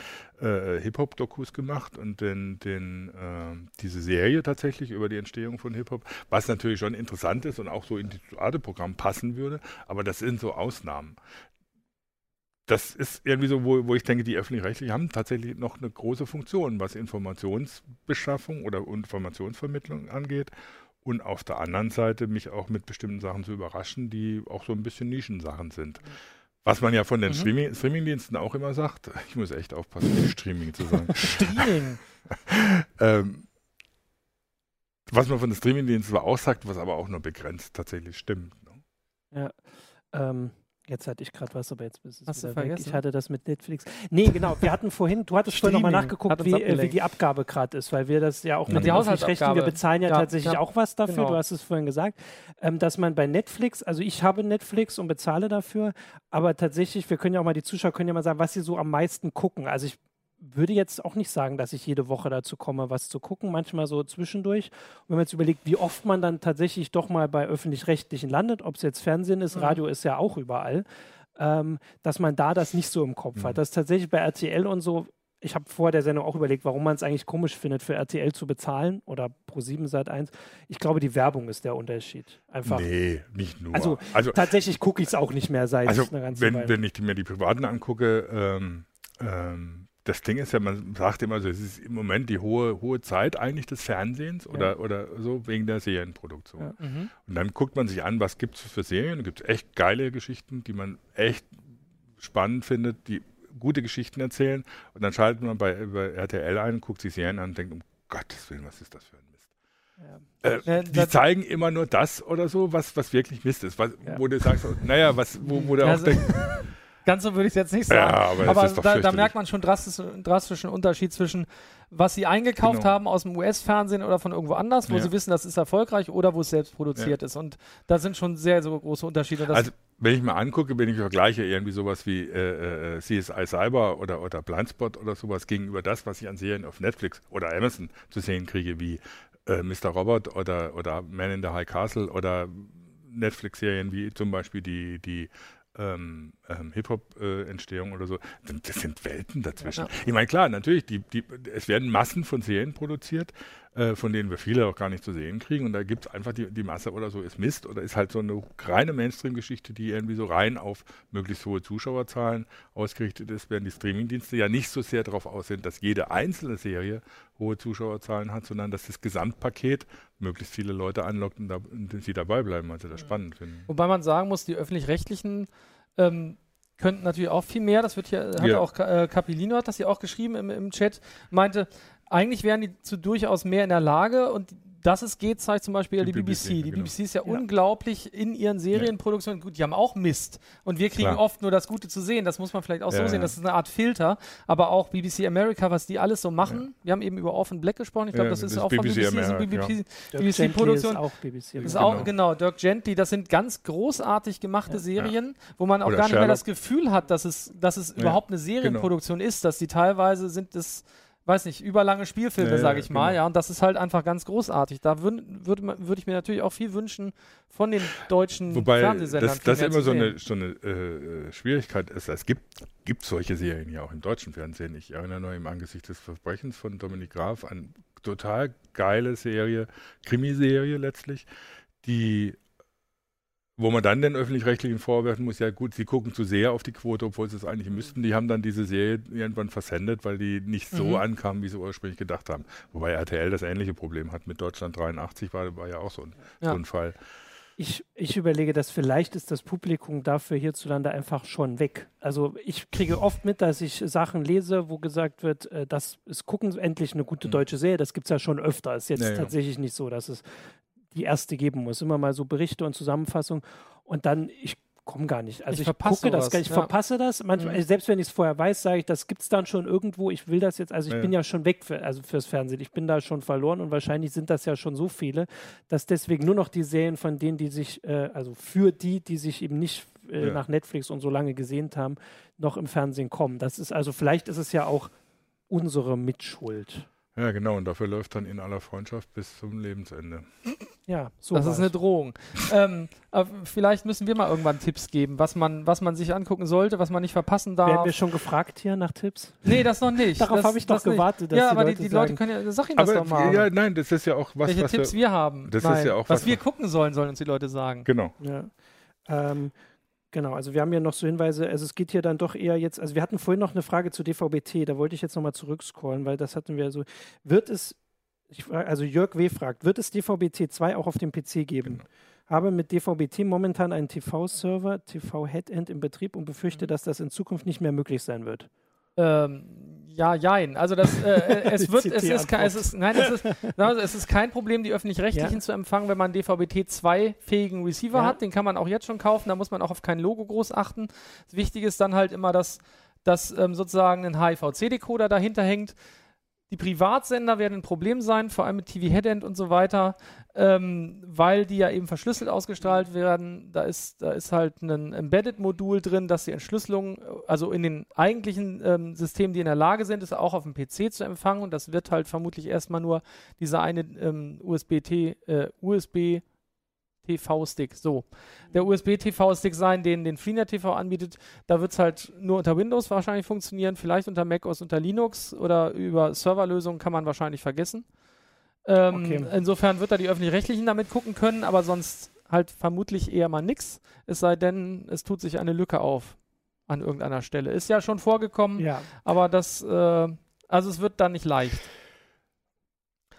Speaker 3: äh, Hip-Hop-Dokus gemacht und den, den, äh, diese Serie tatsächlich über die Entstehung von Hip-Hop, was natürlich schon interessant ist und auch so in das Arte-Programm passen würde. Aber das sind so Ausnahmen. Das ist irgendwie so, wo, wo ich denke, die öffentlich-rechtlichen haben tatsächlich noch eine große Funktion, was Informationsbeschaffung oder Informationsvermittlung angeht und auf der anderen Seite mich auch mit bestimmten Sachen zu überraschen, die auch so ein bisschen Nischensachen sind. Was man ja von den mhm. Streaming, Streamingdiensten auch immer sagt, ich muss echt aufpassen, Streaming zu sagen.
Speaker 2: Streaming. *laughs*
Speaker 3: ähm, was man von den Streamingdiensten auch sagt, was aber auch nur begrenzt tatsächlich stimmt.
Speaker 1: Ne? Ja, ähm, Jetzt hatte ich gerade was, aber jetzt ist es
Speaker 2: Hast du vergessen?
Speaker 1: Weg. Ich hatte das mit Netflix. Nee, genau. Wir hatten vorhin, du hattest vorhin nochmal nachgeguckt, wie, äh, wie, die Abgabe gerade ist, weil wir das ja auch
Speaker 2: mit den Haushaltsrechten,
Speaker 1: wir bezahlen ja, ja tatsächlich
Speaker 2: ja,
Speaker 1: auch was dafür. Genau. Du hast es vorhin gesagt, ähm, dass man bei Netflix, also ich habe Netflix und bezahle dafür, aber tatsächlich, wir können ja auch mal, die Zuschauer können ja mal sagen, was sie so am meisten gucken. Also ich würde jetzt auch nicht sagen, dass ich jede Woche dazu komme, was zu gucken, manchmal so zwischendurch. Und wenn man jetzt überlegt, wie oft man dann tatsächlich doch mal bei öffentlich-rechtlichen landet, ob es jetzt Fernsehen ist, mhm. Radio ist ja auch überall, ähm, dass man da das nicht so im Kopf mhm. hat. Das tatsächlich bei RTL und so ich habe vor der Sendung auch überlegt, warum man es eigentlich komisch findet, für RTL zu bezahlen oder Pro7 seit 1. Ich glaube, die Werbung ist der Unterschied. Einfach.
Speaker 3: Nee, nicht nur.
Speaker 1: Also, also tatsächlich gucke ich es auch nicht mehr seit
Speaker 3: also, einer ganzen wenn, Weile. Wenn ich mir die Privaten angucke, ähm, ähm, das Ding ist ja, man sagt immer so, es ist im Moment die hohe, hohe Zeit eigentlich des Fernsehens oder, ja. oder so wegen der Serienproduktion. Ja. Mhm. Und dann guckt man sich an, was gibt es für Serien. Da gibt es echt geile Geschichten, die man echt spannend findet, die gute Geschichten erzählen. Und dann schaltet man bei, bei RTL ein, guckt sich Serien an und denkt, um Gottes Willen, was ist das für ein Mist. Ja. Äh, die zeigen immer nur das oder so, was, was wirklich Mist ist. Was. Wo du sagst, naja, was, wo, wo du *laughs* auch denkst,
Speaker 2: Ganz so würde ich es jetzt nicht sagen. Ja, aber, aber da, da, merkt man schon drastischen, drastischen Unterschied zwischen, was sie eingekauft genau. haben aus dem US-Fernsehen oder von irgendwo anders, wo ja. sie wissen, das ist erfolgreich oder wo es selbst produziert ja. ist. Und da sind schon sehr, sehr große Unterschiede.
Speaker 3: also, wenn ich mal angucke, wenn ich vergleiche irgendwie sowas wie äh, äh CSI Cyber oder, oder Blindspot oder sowas gegenüber das, was ich an Serien auf Netflix oder Amazon zu sehen kriege, wie äh, Mr. Robot oder, oder Man in the High Castle oder Netflix-Serien wie zum Beispiel die, die ähm, ähm, Hip-Hop-Entstehung äh, oder so, das sind Welten dazwischen. Ja. Ich meine, klar, natürlich, die, die, es werden Massen von Serien produziert, äh, von denen wir viele auch gar nicht zu sehen kriegen und da gibt es einfach die, die Masse oder so ist Mist oder ist halt so eine reine Mainstream-Geschichte, die irgendwie so rein auf möglichst hohe Zuschauerzahlen ausgerichtet ist, während die Streaming-Dienste ja nicht so sehr darauf aus sind, dass jede einzelne Serie hohe Zuschauerzahlen hat, sondern dass das Gesamtpaket möglichst viele Leute anlockt und, da, und sie dabei bleiben, weil sie das spannend finden.
Speaker 2: Wobei man sagen muss, die öffentlich-rechtlichen ähm, könnten natürlich auch viel mehr. Das wird hier, hat ja. auch äh, Capilino hat das hier auch geschrieben im, im Chat, meinte, eigentlich wären die zu durchaus mehr in der Lage und dass es geht, zeigt zum Beispiel die, die BBC. BBC. Die genau. BBC ist ja, ja, unglaublich in ihren Serienproduktionen. Gut, die haben auch Mist. Und wir kriegen Klar. oft nur das Gute zu sehen. Das muss man vielleicht auch ja, so sehen. Das ist eine Art Filter. Aber auch BBC America, was die alles so machen. Wir haben eben über Orphan Black gesprochen. Ich glaube, das ist das auch BBC von BBC. America, BBC, BBC Produktion. Ist auch BBC. Ist auch, genau. genau, Dirk Gently. Das sind ganz großartig gemachte Serien, wo man auch Oder gar nicht Sherlock. mehr das Gefühl hat, dass es, dass es überhaupt eine genau. Serienproduktion genau. ist. Dass die teilweise sind es weiß nicht, überlange Spielfilme, ja, sage ich mal, genau. ja, und das ist halt einfach ganz großartig. Da würde würd, würd ich mir natürlich auch viel wünschen von den deutschen
Speaker 3: Wobei Fernsehsendern. Das, das immer so eine, so eine äh, Schwierigkeit ist. Es gibt, gibt solche Serien ja auch im deutschen Fernsehen. Ich erinnere nur im Angesicht des Verbrechens von Dominik Graf an total geile Serie, Krimiserie letztlich, die wo man dann den öffentlich-rechtlichen vorwerfen muss, ja gut, sie gucken zu sehr auf die Quote, obwohl sie es eigentlich müssten. Die haben dann diese Serie irgendwann versendet, weil die nicht so mhm. ankam, wie sie ursprünglich gedacht haben. Wobei RTL das ähnliche Problem hat mit Deutschland 83, war, war ja auch so ein, ja. so ein Fall.
Speaker 1: Ich, ich, überlege, dass vielleicht ist das Publikum dafür hierzulande einfach schon weg. Also ich kriege oft mit, dass ich Sachen lese, wo gesagt wird, äh, das ist gucken endlich eine gute mhm. deutsche Serie. Das gibt es ja schon öfter. Ist jetzt ja, tatsächlich ja. nicht so, dass es die erste geben muss. Immer mal so Berichte und Zusammenfassungen. Und dann, ich komme gar nicht. Also ich, ich gucke das, ich ja. verpasse das. Manchmal, mhm. selbst wenn ich es vorher weiß, sage ich, das gibt es dann schon irgendwo. Ich will das jetzt, also ich ja. bin ja schon weg für, also fürs Fernsehen. Ich bin da schon verloren und wahrscheinlich sind das ja schon so viele, dass deswegen nur noch die Serien von denen, die sich, äh, also für die, die sich eben nicht äh, ja. nach Netflix und so lange gesehnt haben, noch im Fernsehen kommen. Das ist also, vielleicht ist es ja auch unsere Mitschuld.
Speaker 3: Ja, genau. Und dafür läuft dann in aller Freundschaft bis zum Lebensende.
Speaker 2: Ja, so das ist eine Drohung. *laughs* ähm, vielleicht müssen wir mal irgendwann Tipps geben, was man, was man sich angucken sollte, was man nicht verpassen darf.
Speaker 1: Werden wir schon gefragt hier nach Tipps?
Speaker 2: Nee, das noch nicht. *laughs*
Speaker 1: Darauf habe ich doch gewartet.
Speaker 2: ja, aber Leute die, die Leute können ja, sag ihnen das
Speaker 3: aber,
Speaker 2: doch mal.
Speaker 3: Ja, nein, das ist ja auch was.
Speaker 2: Welche was Tipps wir, wir haben.
Speaker 3: Das nein, ist ja auch
Speaker 2: was, was wir gucken sollen, sollen uns die Leute sagen.
Speaker 3: Genau.
Speaker 1: Ja. Ähm, Genau, also wir haben ja noch so Hinweise, also es geht hier dann doch eher jetzt, also wir hatten vorhin noch eine Frage zu DVB-T, da wollte ich jetzt nochmal zurückscrollen, weil das hatten wir so, wird es, frage, also Jörg W. fragt, wird es DVB-T 2 auch auf dem PC geben? Genau. Habe mit DVB-T momentan einen TV-Server, TV-Headend im Betrieb und befürchte, mhm. dass das in Zukunft nicht mehr möglich sein wird.
Speaker 2: Ähm, ja, jein. Also das, äh, äh *laughs* es wird, es ist, es ist, nein, es ist, also es ist kein Problem, die öffentlich-rechtlichen ja. zu empfangen, wenn man DVB-T2-fähigen Receiver ja. hat. Den kann man auch jetzt schon kaufen. Da muss man auch auf kein Logo groß achten. Das Wichtige ist dann halt immer, dass, dass ähm, sozusagen ein HIVC-Decoder dahinter hängt. Die Privatsender werden ein Problem sein, vor allem mit TV Headend und so weiter, ähm, weil die ja eben verschlüsselt ausgestrahlt werden. Da ist, da ist halt ein Embedded-Modul drin, dass die Entschlüsselung, also in den eigentlichen ähm, Systemen, die in der Lage sind, ist auch auf dem PC zu empfangen. Und das wird halt vermutlich erstmal nur dieser eine ähm, USB-T, äh, USB TV-Stick. So. Der USB-TV-Stick sein, den, den Freenet TV anbietet, da wird es halt nur unter Windows wahrscheinlich funktionieren, vielleicht unter macOS, unter Linux oder über Serverlösungen kann man wahrscheinlich vergessen. Ähm, okay. Insofern wird da die Öffentlich-Rechtlichen damit gucken können, aber sonst halt vermutlich eher mal nix, es sei denn, es tut sich eine Lücke auf an irgendeiner Stelle. Ist ja schon vorgekommen, ja. aber das, äh, also es wird dann nicht leicht.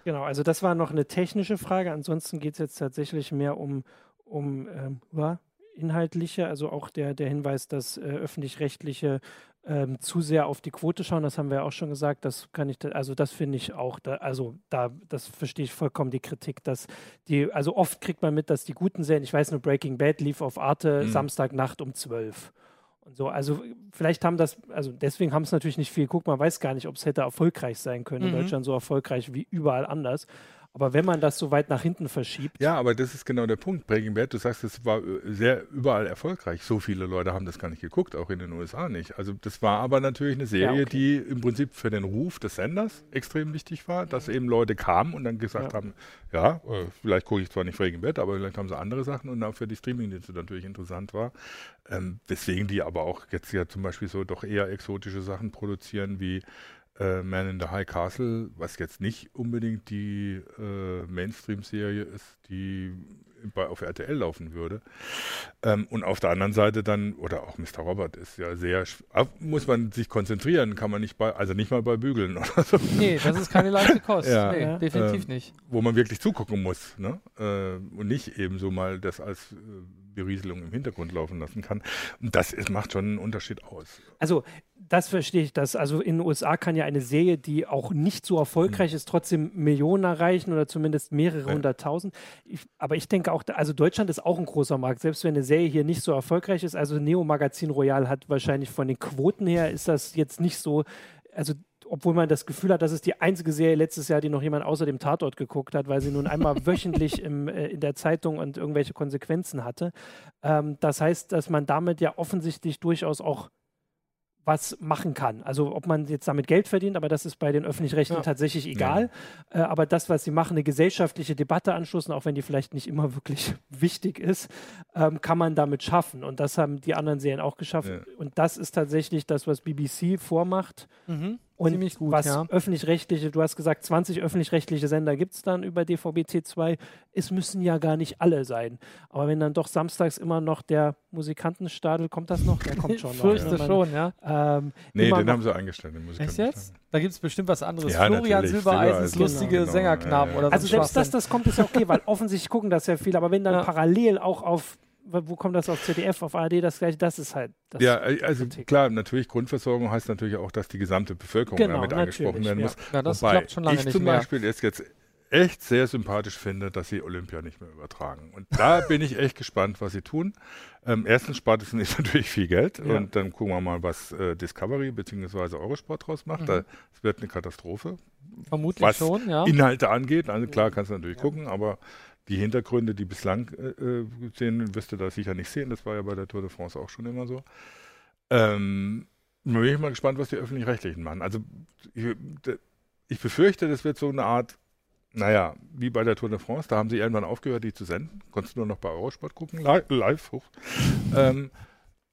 Speaker 1: Genau, also das war noch eine technische Frage. Ansonsten geht es jetzt tatsächlich mehr um, um ähm, inhaltliche, also auch der, der Hinweis, dass äh, öffentlich-rechtliche ähm, zu sehr auf die Quote schauen, das haben wir ja auch schon gesagt, das kann ich, also das finde ich auch, da, also da, das verstehe ich vollkommen die Kritik, dass die, also oft kriegt man mit, dass die guten Serien, ich weiß nur, Breaking Bad lief auf Arte mhm. Samstagnacht um 12 und so. Also vielleicht haben das, also deswegen haben es natürlich nicht viel. Guck, man weiß gar nicht, ob es hätte erfolgreich sein können. Mhm. In Deutschland so erfolgreich wie überall anders. Aber wenn man das so weit nach hinten verschiebt.
Speaker 3: Ja, aber das ist genau der Punkt. Breaking Bad, du sagst, es war äh, sehr überall erfolgreich. So viele Leute haben das gar nicht geguckt, auch in den USA nicht. Also das war aber natürlich eine Serie, ja, okay. die im Prinzip für den Ruf des Senders extrem wichtig war, dass eben Leute kamen und dann gesagt ja. haben, ja, äh, vielleicht gucke ich zwar nicht Breaking Bad, aber vielleicht haben sie andere Sachen und auch für die Streamingdienste natürlich interessant war. Ähm, weswegen die aber auch jetzt ja zum Beispiel so doch eher exotische Sachen produzieren wie äh, Man in the High Castle, was jetzt nicht unbedingt die äh, Mainstream-Serie ist, die bei, auf RTL laufen würde. Ähm, und auf der anderen Seite dann, oder auch Mr. Robert ist ja sehr, muss man sich konzentrieren, kann man nicht bei, also nicht mal bei Bügeln *laughs* oder so.
Speaker 2: Nee, das ist keine leichte *laughs* Kost. ja, nee, definitiv
Speaker 3: äh,
Speaker 2: nicht.
Speaker 3: Wo man wirklich zugucken muss, ne? Äh, und nicht eben so mal das als äh, Berieselung im Hintergrund laufen lassen kann. Und das ist, macht schon einen Unterschied aus.
Speaker 1: Also das verstehe ich. Das, also in den USA kann ja eine Serie, die auch nicht so erfolgreich mhm. ist, trotzdem Millionen erreichen oder zumindest mehrere ja. hunderttausend. Ich, aber ich denke auch, also Deutschland ist auch ein großer Markt, selbst wenn eine Serie hier nicht so erfolgreich ist. Also Neo Magazin Royal hat wahrscheinlich von den Quoten her ist das jetzt nicht so, also obwohl man das Gefühl hat, dass es die einzige Serie letztes Jahr, die noch jemand außer dem Tatort geguckt hat, weil sie nun einmal *laughs* wöchentlich im, äh, in der Zeitung und irgendwelche Konsequenzen hatte. Ähm, das heißt, dass man damit ja offensichtlich durchaus auch was machen kann. Also ob man jetzt damit Geld verdient, aber das ist bei den öffentlich-rechtlichen ja. tatsächlich egal. Ja. Äh, aber das, was sie machen, eine gesellschaftliche Debatte anschließen, auch wenn die vielleicht nicht immer wirklich *laughs* wichtig ist, ähm, kann man damit schaffen. Und das haben die anderen Serien auch geschafft. Ja. Und das ist tatsächlich das, was BBC vormacht. Mhm. Und Ziemlich gut, was ja. öffentlich-rechtliche, du hast gesagt, 20 öffentlich-rechtliche Sender gibt es dann über DVB-T2. Es müssen ja gar nicht alle sein. Aber wenn dann doch samstags immer noch der Musikantenstadel, kommt das noch? Der kommt schon *laughs*
Speaker 2: ich fürchte noch. schon, ja.
Speaker 3: Ähm, nee, den haben sie eingestellt, den
Speaker 2: Musikantenstadel. Echt jetzt? Da gibt es bestimmt was anderes. Ja, Florian Silbereisens lustige genau, Sängerknaben ja, ja. oder
Speaker 1: so. Also selbst das, das kommt, ist ja okay, weil *laughs* offensichtlich gucken das ja viele. Aber wenn dann parallel auch auf wo kommt das auf ZDF, auf ARD, das gleiche, das ist halt. Das
Speaker 3: ja, also Kritik. klar, natürlich Grundversorgung heißt natürlich auch, dass die gesamte Bevölkerung genau, damit angesprochen werden muss.
Speaker 2: Ja, das Wobei klappt schon lange
Speaker 3: ich
Speaker 2: nicht
Speaker 3: zum mehr. Beispiel jetzt, jetzt echt sehr sympathisch finde, dass sie Olympia nicht mehr übertragen. Und da *laughs* bin ich echt gespannt, was sie tun. Ähm, erstens spart es nicht *laughs* natürlich viel Geld ja. und dann gucken wir mal, was äh, Discovery bzw. Eurosport draus macht. Mhm. Da, es wird eine Katastrophe.
Speaker 2: Vermutlich was schon, ja.
Speaker 3: Inhalte angeht. Also klar kannst du natürlich ja. gucken, aber die Hintergründe, die bislang äh, sehen, wirst du da sicher nicht sehen. Das war ja bei der Tour de France auch schon immer so. Ähm, bin ich mal gespannt, was die Öffentlich-Rechtlichen machen. Also ich, ich, befürchte, das wird so eine Art, naja, wie bei der Tour de France, da haben sie irgendwann aufgehört, die zu senden. Konntest du nur noch bei Eurosport gucken, live, live hoch. Ähm,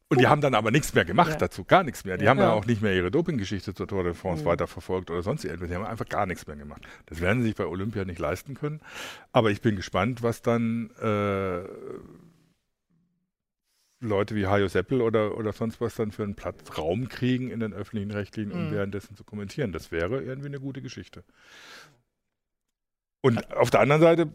Speaker 3: und die haben dann aber nichts mehr gemacht ja. dazu, gar nichts mehr. Die ja. haben ja auch nicht mehr ihre Dopinggeschichte zur Tour de France mhm. weiterverfolgt oder sonst irgendwas. Die haben einfach gar nichts mehr gemacht. Das werden sie sich bei Olympia nicht leisten können. Aber ich bin gespannt, was dann äh, Leute wie Hajo Seppel oder, oder sonst was dann für einen Platz Raum kriegen in den öffentlichen Rechtlichen, um mhm. währenddessen zu kommentieren. Das wäre irgendwie eine gute Geschichte. Und auf der anderen Seite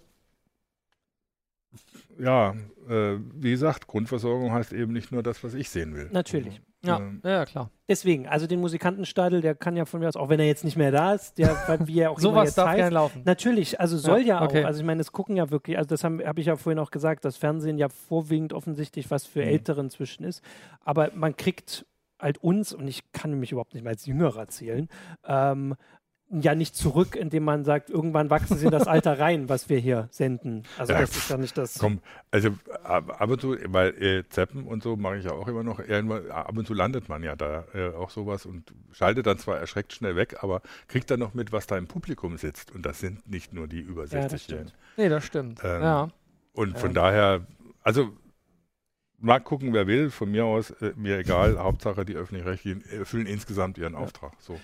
Speaker 3: ja, äh, wie gesagt, Grundversorgung heißt eben nicht nur das, was ich sehen will.
Speaker 1: Natürlich.
Speaker 2: Mhm. Ja, ähm, ja, klar.
Speaker 1: Deswegen, also den Musikantenstadel, der kann ja von mir aus, auch wenn er jetzt nicht mehr da ist, der, wie er auch *laughs*
Speaker 2: Sowas jetzt darf heißt, gerne laufen.
Speaker 1: Natürlich, also soll ja, ja okay. auch. Also ich meine, es gucken ja wirklich, also das habe hab ich ja vorhin auch gesagt, dass Fernsehen ja vorwiegend offensichtlich was für mhm. Ältere inzwischen ist. Aber man kriegt halt uns, und ich kann mich überhaupt nicht mal als Jüngerer zählen, ähm, ja nicht zurück, indem man sagt, irgendwann wachsen sie in das *laughs* Alter rein, was wir hier senden. Also ja, das ist ja nicht das.
Speaker 3: Komm, also ab und zu, weil äh, Zeppen und so mache ich ja auch immer noch, irgendwann, ab und zu landet man ja da äh, auch sowas und schaltet dann zwar erschreckt schnell weg, aber kriegt dann noch mit, was da im Publikum sitzt. Und das sind nicht nur die über 60-Jährigen.
Speaker 2: Ja, nee, das stimmt. Ähm, ja.
Speaker 3: Und von daher, also mal gucken, wer will, von mir aus, äh, mir egal, Hauptsache die öffentlich-rechtlichen erfüllen insgesamt ihren Auftrag. So.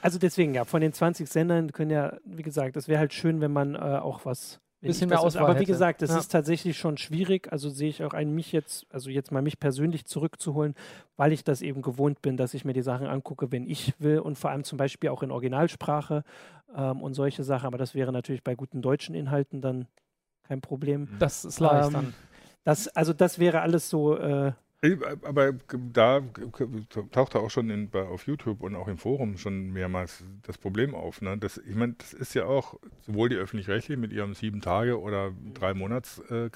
Speaker 1: Also deswegen, ja, von den 20 Sendern können ja, wie gesagt, es wäre halt schön, wenn man äh, auch was
Speaker 2: bisschen mehr Auswahl
Speaker 1: Aber wie
Speaker 2: hätte.
Speaker 1: gesagt, es
Speaker 2: Ja.
Speaker 1: ist tatsächlich schon schwierig. Also sehe ich auch ein, mich jetzt, also jetzt mal mich persönlich zurückzuholen, weil ich das eben gewohnt bin, dass ich mir die Sachen angucke, wenn ich will und vor allem zum Beispiel auch in Originalsprache ähm, und solche Sachen. Aber das wäre natürlich bei guten deutschen Inhalten dann kein Problem.
Speaker 2: Das ist leicht
Speaker 1: Ähm,
Speaker 2: dann.
Speaker 1: Das, also das wäre alles so, äh,
Speaker 3: Ich- Aber da tauchte auch schon in, auf YouTube und auch im Forum schon mehrmals das Problem auf. Ne? Das, ich meine, das ist ja auch sowohl die öffentlich-rechtlichen mit ihrem sieben Tage oder drei Monats äh,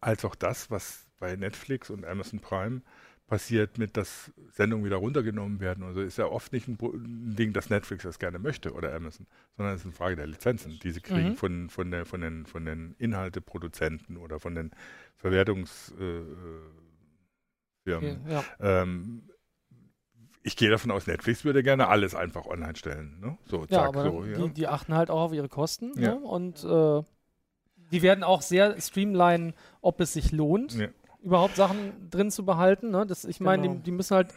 Speaker 3: als auch das, was bei Netflix und Amazon Prime passiert, mit dass Sendungen wieder runtergenommen werden. Also ist ja oft nicht ein, ein Ding, dass Netflix das gerne möchte oder Amazon, sondern es ist eine Frage der Lizenzen, die sie kriegen
Speaker 2: Mhm.
Speaker 3: von, von, der, von, den, von den Inhalteproduzenten oder von den Verwertungs äh, Firmen.
Speaker 2: Okay, ja.
Speaker 3: Ähm, ich gehe davon aus, Netflix würde gerne alles einfach online stellen. Ne? So,
Speaker 2: Ja,
Speaker 3: zack,
Speaker 2: aber
Speaker 3: so. Ja.
Speaker 2: die, die achten halt auch auf ihre Kosten
Speaker 3: Ja.
Speaker 2: ne? und äh, die werden auch sehr streamlinen, ob es sich lohnt,
Speaker 3: Ja.
Speaker 2: Überhaupt Sachen drin zu behalten. Ne? Das, ich meine,
Speaker 1: Genau.
Speaker 2: die, die müssen halt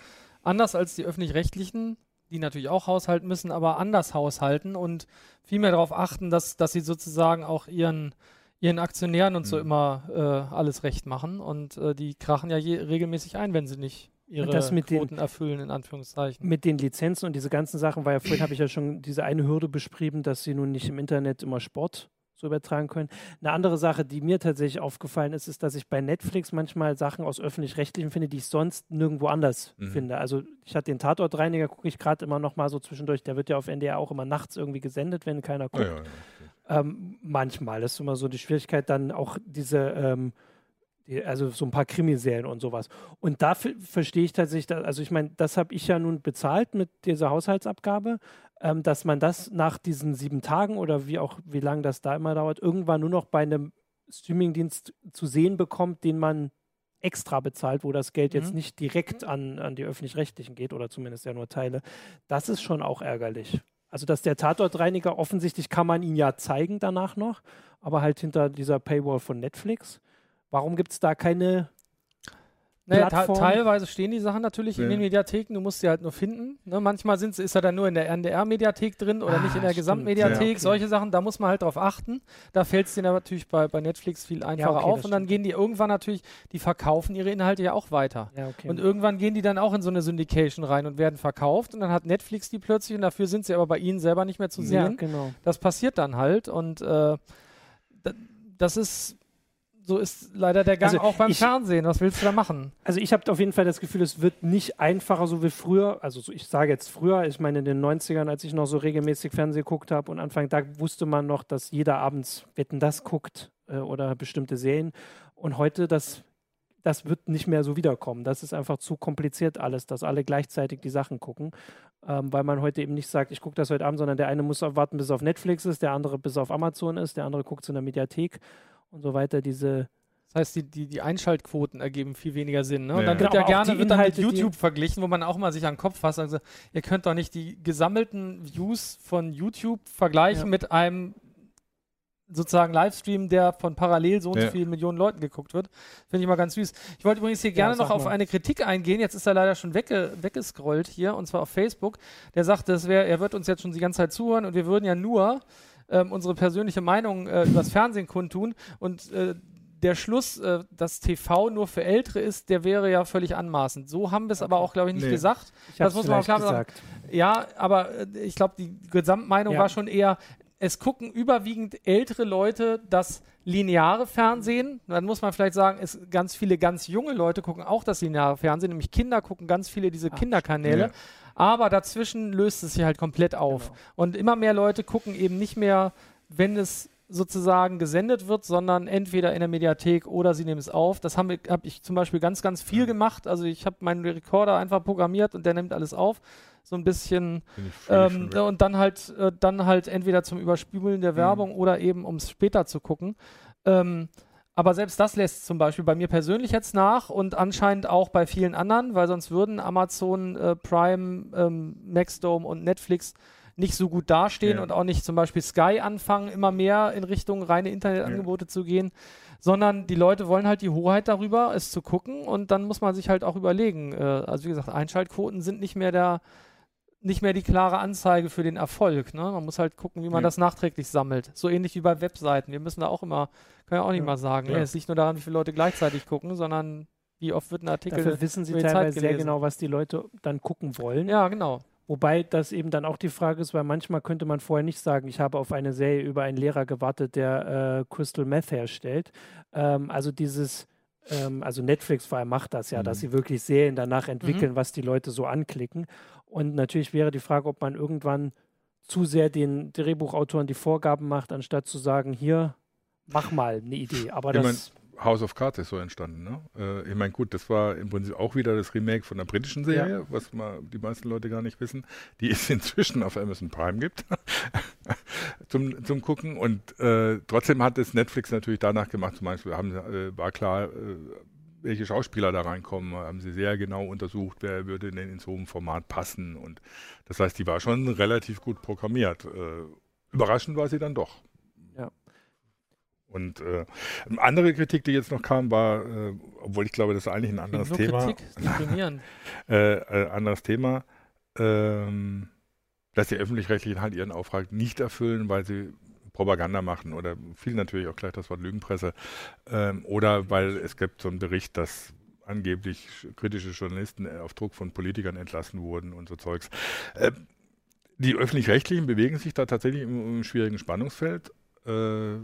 Speaker 2: anders als die öffentlich-rechtlichen, die natürlich auch haushalten müssen, aber anders haushalten und viel mehr darauf achten, dass, dass sie sozusagen auch ihren, ihren Aktionären und so
Speaker 3: Mhm.
Speaker 2: immer äh, alles recht machen und äh, die krachen ja je, regelmäßig ein, wenn sie nicht ihre
Speaker 1: das mit den-
Speaker 2: Quoten erfüllen, in Anführungszeichen.
Speaker 1: mit den Lizenzen und diese ganzen Sachen, weil ja vorhin habe ich ja schon diese eine Hürde beschrieben, dass sie nun nicht im Internet immer Sport so übertragen können. Eine andere Sache, die mir tatsächlich aufgefallen ist, ist, dass ich bei Netflix manchmal Sachen aus öffentlich-rechtlichen finde, die ich sonst nirgendwo anders
Speaker 3: Mhm.
Speaker 1: finde. Also ich hatte den Tatortreiniger, gucke ich gerade immer noch mal so zwischendurch, der wird ja auf NDR auch immer nachts irgendwie gesendet, wenn keiner guckt.
Speaker 3: ja, ja.
Speaker 1: Ähm, manchmal das ist immer so die Schwierigkeit, dann auch diese, ähm, also so ein paar Krimiserien und sowas. Und dafür verstehe ich tatsächlich, also ich meine, das habe ich ja nun bezahlt mit dieser Haushaltsabgabe, ähm, dass man das nach diesen sieben Tagen oder wie auch, wie lange das da immer dauert, irgendwann nur noch bei einem Streamingdienst zu sehen bekommt, den man extra bezahlt, wo das Geld jetzt
Speaker 2: Mhm.
Speaker 1: nicht direkt an, an die öffentlich-rechtlichen geht oder zumindest ja nur Teile. Das ist schon auch ärgerlich. Also, dass der Tatortreiniger, offensichtlich kann man ihn ja zeigen danach noch, aber halt hinter dieser Paywall von Netflix. Warum gibt es da keine
Speaker 2: Naja, teilweise stehen die Sachen natürlich in
Speaker 3: Ja.
Speaker 2: den Mediatheken, du musst sie halt nur finden. Ne? Manchmal sind, sie- ist er dann nur in der NDR-Mediathek drin oder
Speaker 1: Ah,
Speaker 2: nicht in der
Speaker 1: stimmt.
Speaker 2: Gesamtmediathek.
Speaker 1: Ja, okay.
Speaker 2: Solche Sachen, da muss man halt drauf achten. Da fällt es dir natürlich bei, bei Netflix viel einfacher
Speaker 1: okay,
Speaker 2: auf. Und dann
Speaker 1: stimmt.
Speaker 2: gehen die irgendwann natürlich, die verkaufen ihre Inhalte ja auch weiter.
Speaker 1: Ja, okay.
Speaker 2: Und irgendwann gehen die dann auch in so eine Syndication rein und werden verkauft. Und dann hat Netflix die plötzlich und dafür sind sie aber bei ihnen selber nicht mehr zu
Speaker 1: ja,
Speaker 2: sehen.
Speaker 1: genau.
Speaker 2: Das passiert dann halt. Und äh, da- das ist, so ist leider der Gang
Speaker 1: Also
Speaker 2: auch beim
Speaker 1: ich-
Speaker 2: Fernsehen. Was willst du da machen?
Speaker 1: Also ich habe auf jeden Fall das Gefühl, es wird nicht einfacher, so wie früher. Also so, ich sage jetzt früher, ich meine in den 90ern, als ich noch so regelmäßig Fernsehen geguckt habe und Anfang da wusste man noch, dass jeder abends Wetten das guckt äh, oder bestimmte Serien. Und heute, das, das wird nicht mehr so wiederkommen. Das ist einfach zu kompliziert alles, dass alle gleichzeitig die Sachen gucken. Ähm, weil man heute eben nicht sagt, ich gucke das heute Abend, sondern der eine muss warten, bis es auf Netflix ist, der andere bis auf Amazon ist, der andere guckt es in der Mediathek und so weiter. Diese
Speaker 2: Das heißt, die, die, die Einschaltquoten ergeben viel weniger Sinn. Ne? Und
Speaker 3: Ja.
Speaker 2: dann wird
Speaker 1: Genau,
Speaker 2: ja gerne wird dann mit YouTube verglichen, wo man auch mal sich an den Kopf fasst. Also, ihr könnt doch nicht die gesammelten Views von YouTube vergleichen
Speaker 1: Ja.
Speaker 2: mit einem sozusagen Livestream, der von parallel so und so
Speaker 3: Ja.
Speaker 2: vielen Millionen Leuten geguckt wird. Finde ich mal ganz süß. Ich wollte übrigens hier gerne
Speaker 1: sag
Speaker 2: noch auf
Speaker 1: mal.
Speaker 2: eine Kritik eingehen. Jetzt ist er leider schon wegge weggescrollt hier, und zwar auf Facebook. Der sagte, es wär, er wird uns jetzt schon die ganze Zeit zuhören und wir würden ja nur ähm, unsere persönliche Meinung äh, übers Fernsehen kundtun und äh, der Schluss, äh, dass TV nur für Ältere ist, der wäre ja völlig anmaßend. So haben wir es aber auch, glaube ich, nicht
Speaker 3: Nee.
Speaker 2: gesagt.
Speaker 1: Ich
Speaker 2: Das muss man auch klar sagen.
Speaker 1: gesagt.
Speaker 2: Ja, aber äh, ich glaube, die Gesamtmeinung
Speaker 1: Ja.
Speaker 2: war schon eher, es gucken überwiegend ältere Leute das lineare Fernsehen. Dann muss man vielleicht sagen, es, ganz viele ganz junge Leute gucken auch das lineare Fernsehen, nämlich Kinder gucken ganz viele diese
Speaker 1: Ah,
Speaker 2: Kinderkanäle.
Speaker 3: Ja.
Speaker 2: Aber dazwischen löst es sich halt komplett auf.
Speaker 1: Genau.
Speaker 2: Und immer mehr Leute gucken eben nicht mehr, wenn es sozusagen gesendet wird, sondern entweder in der Mediathek oder sie nehmen es auf. Das habe hab ich zum Beispiel ganz, ganz viel gemacht. Also ich habe meinen Rekorder einfach programmiert und der nimmt alles auf. So ein bisschen ähm, und dann halt, äh, dann halt entweder zum Überspülen der Werbung oder eben um es später zu gucken. Ähm, aber selbst das lässt zum Beispiel bei mir persönlich jetzt nach und anscheinend auch bei vielen anderen, weil sonst würden Amazon, äh, Prime, ähm, Maxdome und Netflix nicht so gut dastehen
Speaker 3: Ja.
Speaker 2: und auch nicht zum Beispiel Sky anfangen, immer mehr in Richtung reine Internetangebote zu gehen, sondern die Leute wollen halt die Hoheit darüber, es zu gucken und dann muss man sich halt auch überlegen. Äh, also wie gesagt, Einschaltquoten sind nicht mehr der nicht mehr die klare Anzeige für den Erfolg. Ne? Man muss halt gucken, wie man ja. das nachträglich sammelt. So ähnlich wie bei Webseiten. Wir müssen da auch immer, können ja auch nicht ja. mal sagen, ja. es ist nicht nur daran, wie viele Leute gleichzeitig gucken, sondern wie oft wird ein Artikel.
Speaker 1: Dafür wissen sie teilweise sehr genau, was die Leute dann gucken wollen.
Speaker 2: Ja, genau.
Speaker 1: Wobei das eben dann auch die Frage ist, weil manchmal könnte man vorher nicht sagen, ich habe auf eine Serie über einen Lehrer gewartet, der äh, Crystal Meth herstellt. Ähm, also dieses, ähm, also Netflix vor allem macht das ja, mhm. dass sie wirklich Serien danach entwickeln, mhm. was die Leute so anklicken. Und natürlich wäre die Frage, ob man irgendwann zu sehr den Drehbuchautoren die Vorgaben macht, anstatt zu sagen, hier, mach mal eine Idee. Aber
Speaker 3: ich
Speaker 1: das
Speaker 3: House of Cards ist so entstanden. Ne? Äh, ich meine, gut, das war im Prinzip auch wieder das Remake von der britischen Serie, ja. was mal die meisten Leute gar nicht wissen, die es *laughs* inzwischen auf Amazon Prime gibt *laughs* zum, zum Gucken. Und äh, trotzdem hat es Netflix natürlich danach gemacht, zum Beispiel haben, äh, war klar, äh, welche Schauspieler da reinkommen, haben sie sehr genau untersucht, wer würde denn in so einem Format passen. Und das heißt, die war schon relativ gut programmiert. Äh, überraschend war sie dann doch. Und äh, eine andere Kritik, die jetzt noch kam, war, äh, obwohl ich glaube, das ist eigentlich ein anderes Nur Thema. Kritik, *laughs* äh, äh, anderes Thema, ähm, dass die öffentlich-rechtlichen halt ihren Auftrag nicht erfüllen, weil sie Propaganda machen oder viel natürlich auch gleich das Wort Lügenpresse ähm, oder weil es gibt so einen Bericht, dass angeblich kritische Journalisten äh, auf Druck von Politikern entlassen wurden und so Zeugs. Äh, die öffentlich-rechtlichen bewegen sich da tatsächlich im, im schwierigen Spannungsfeld. Äh,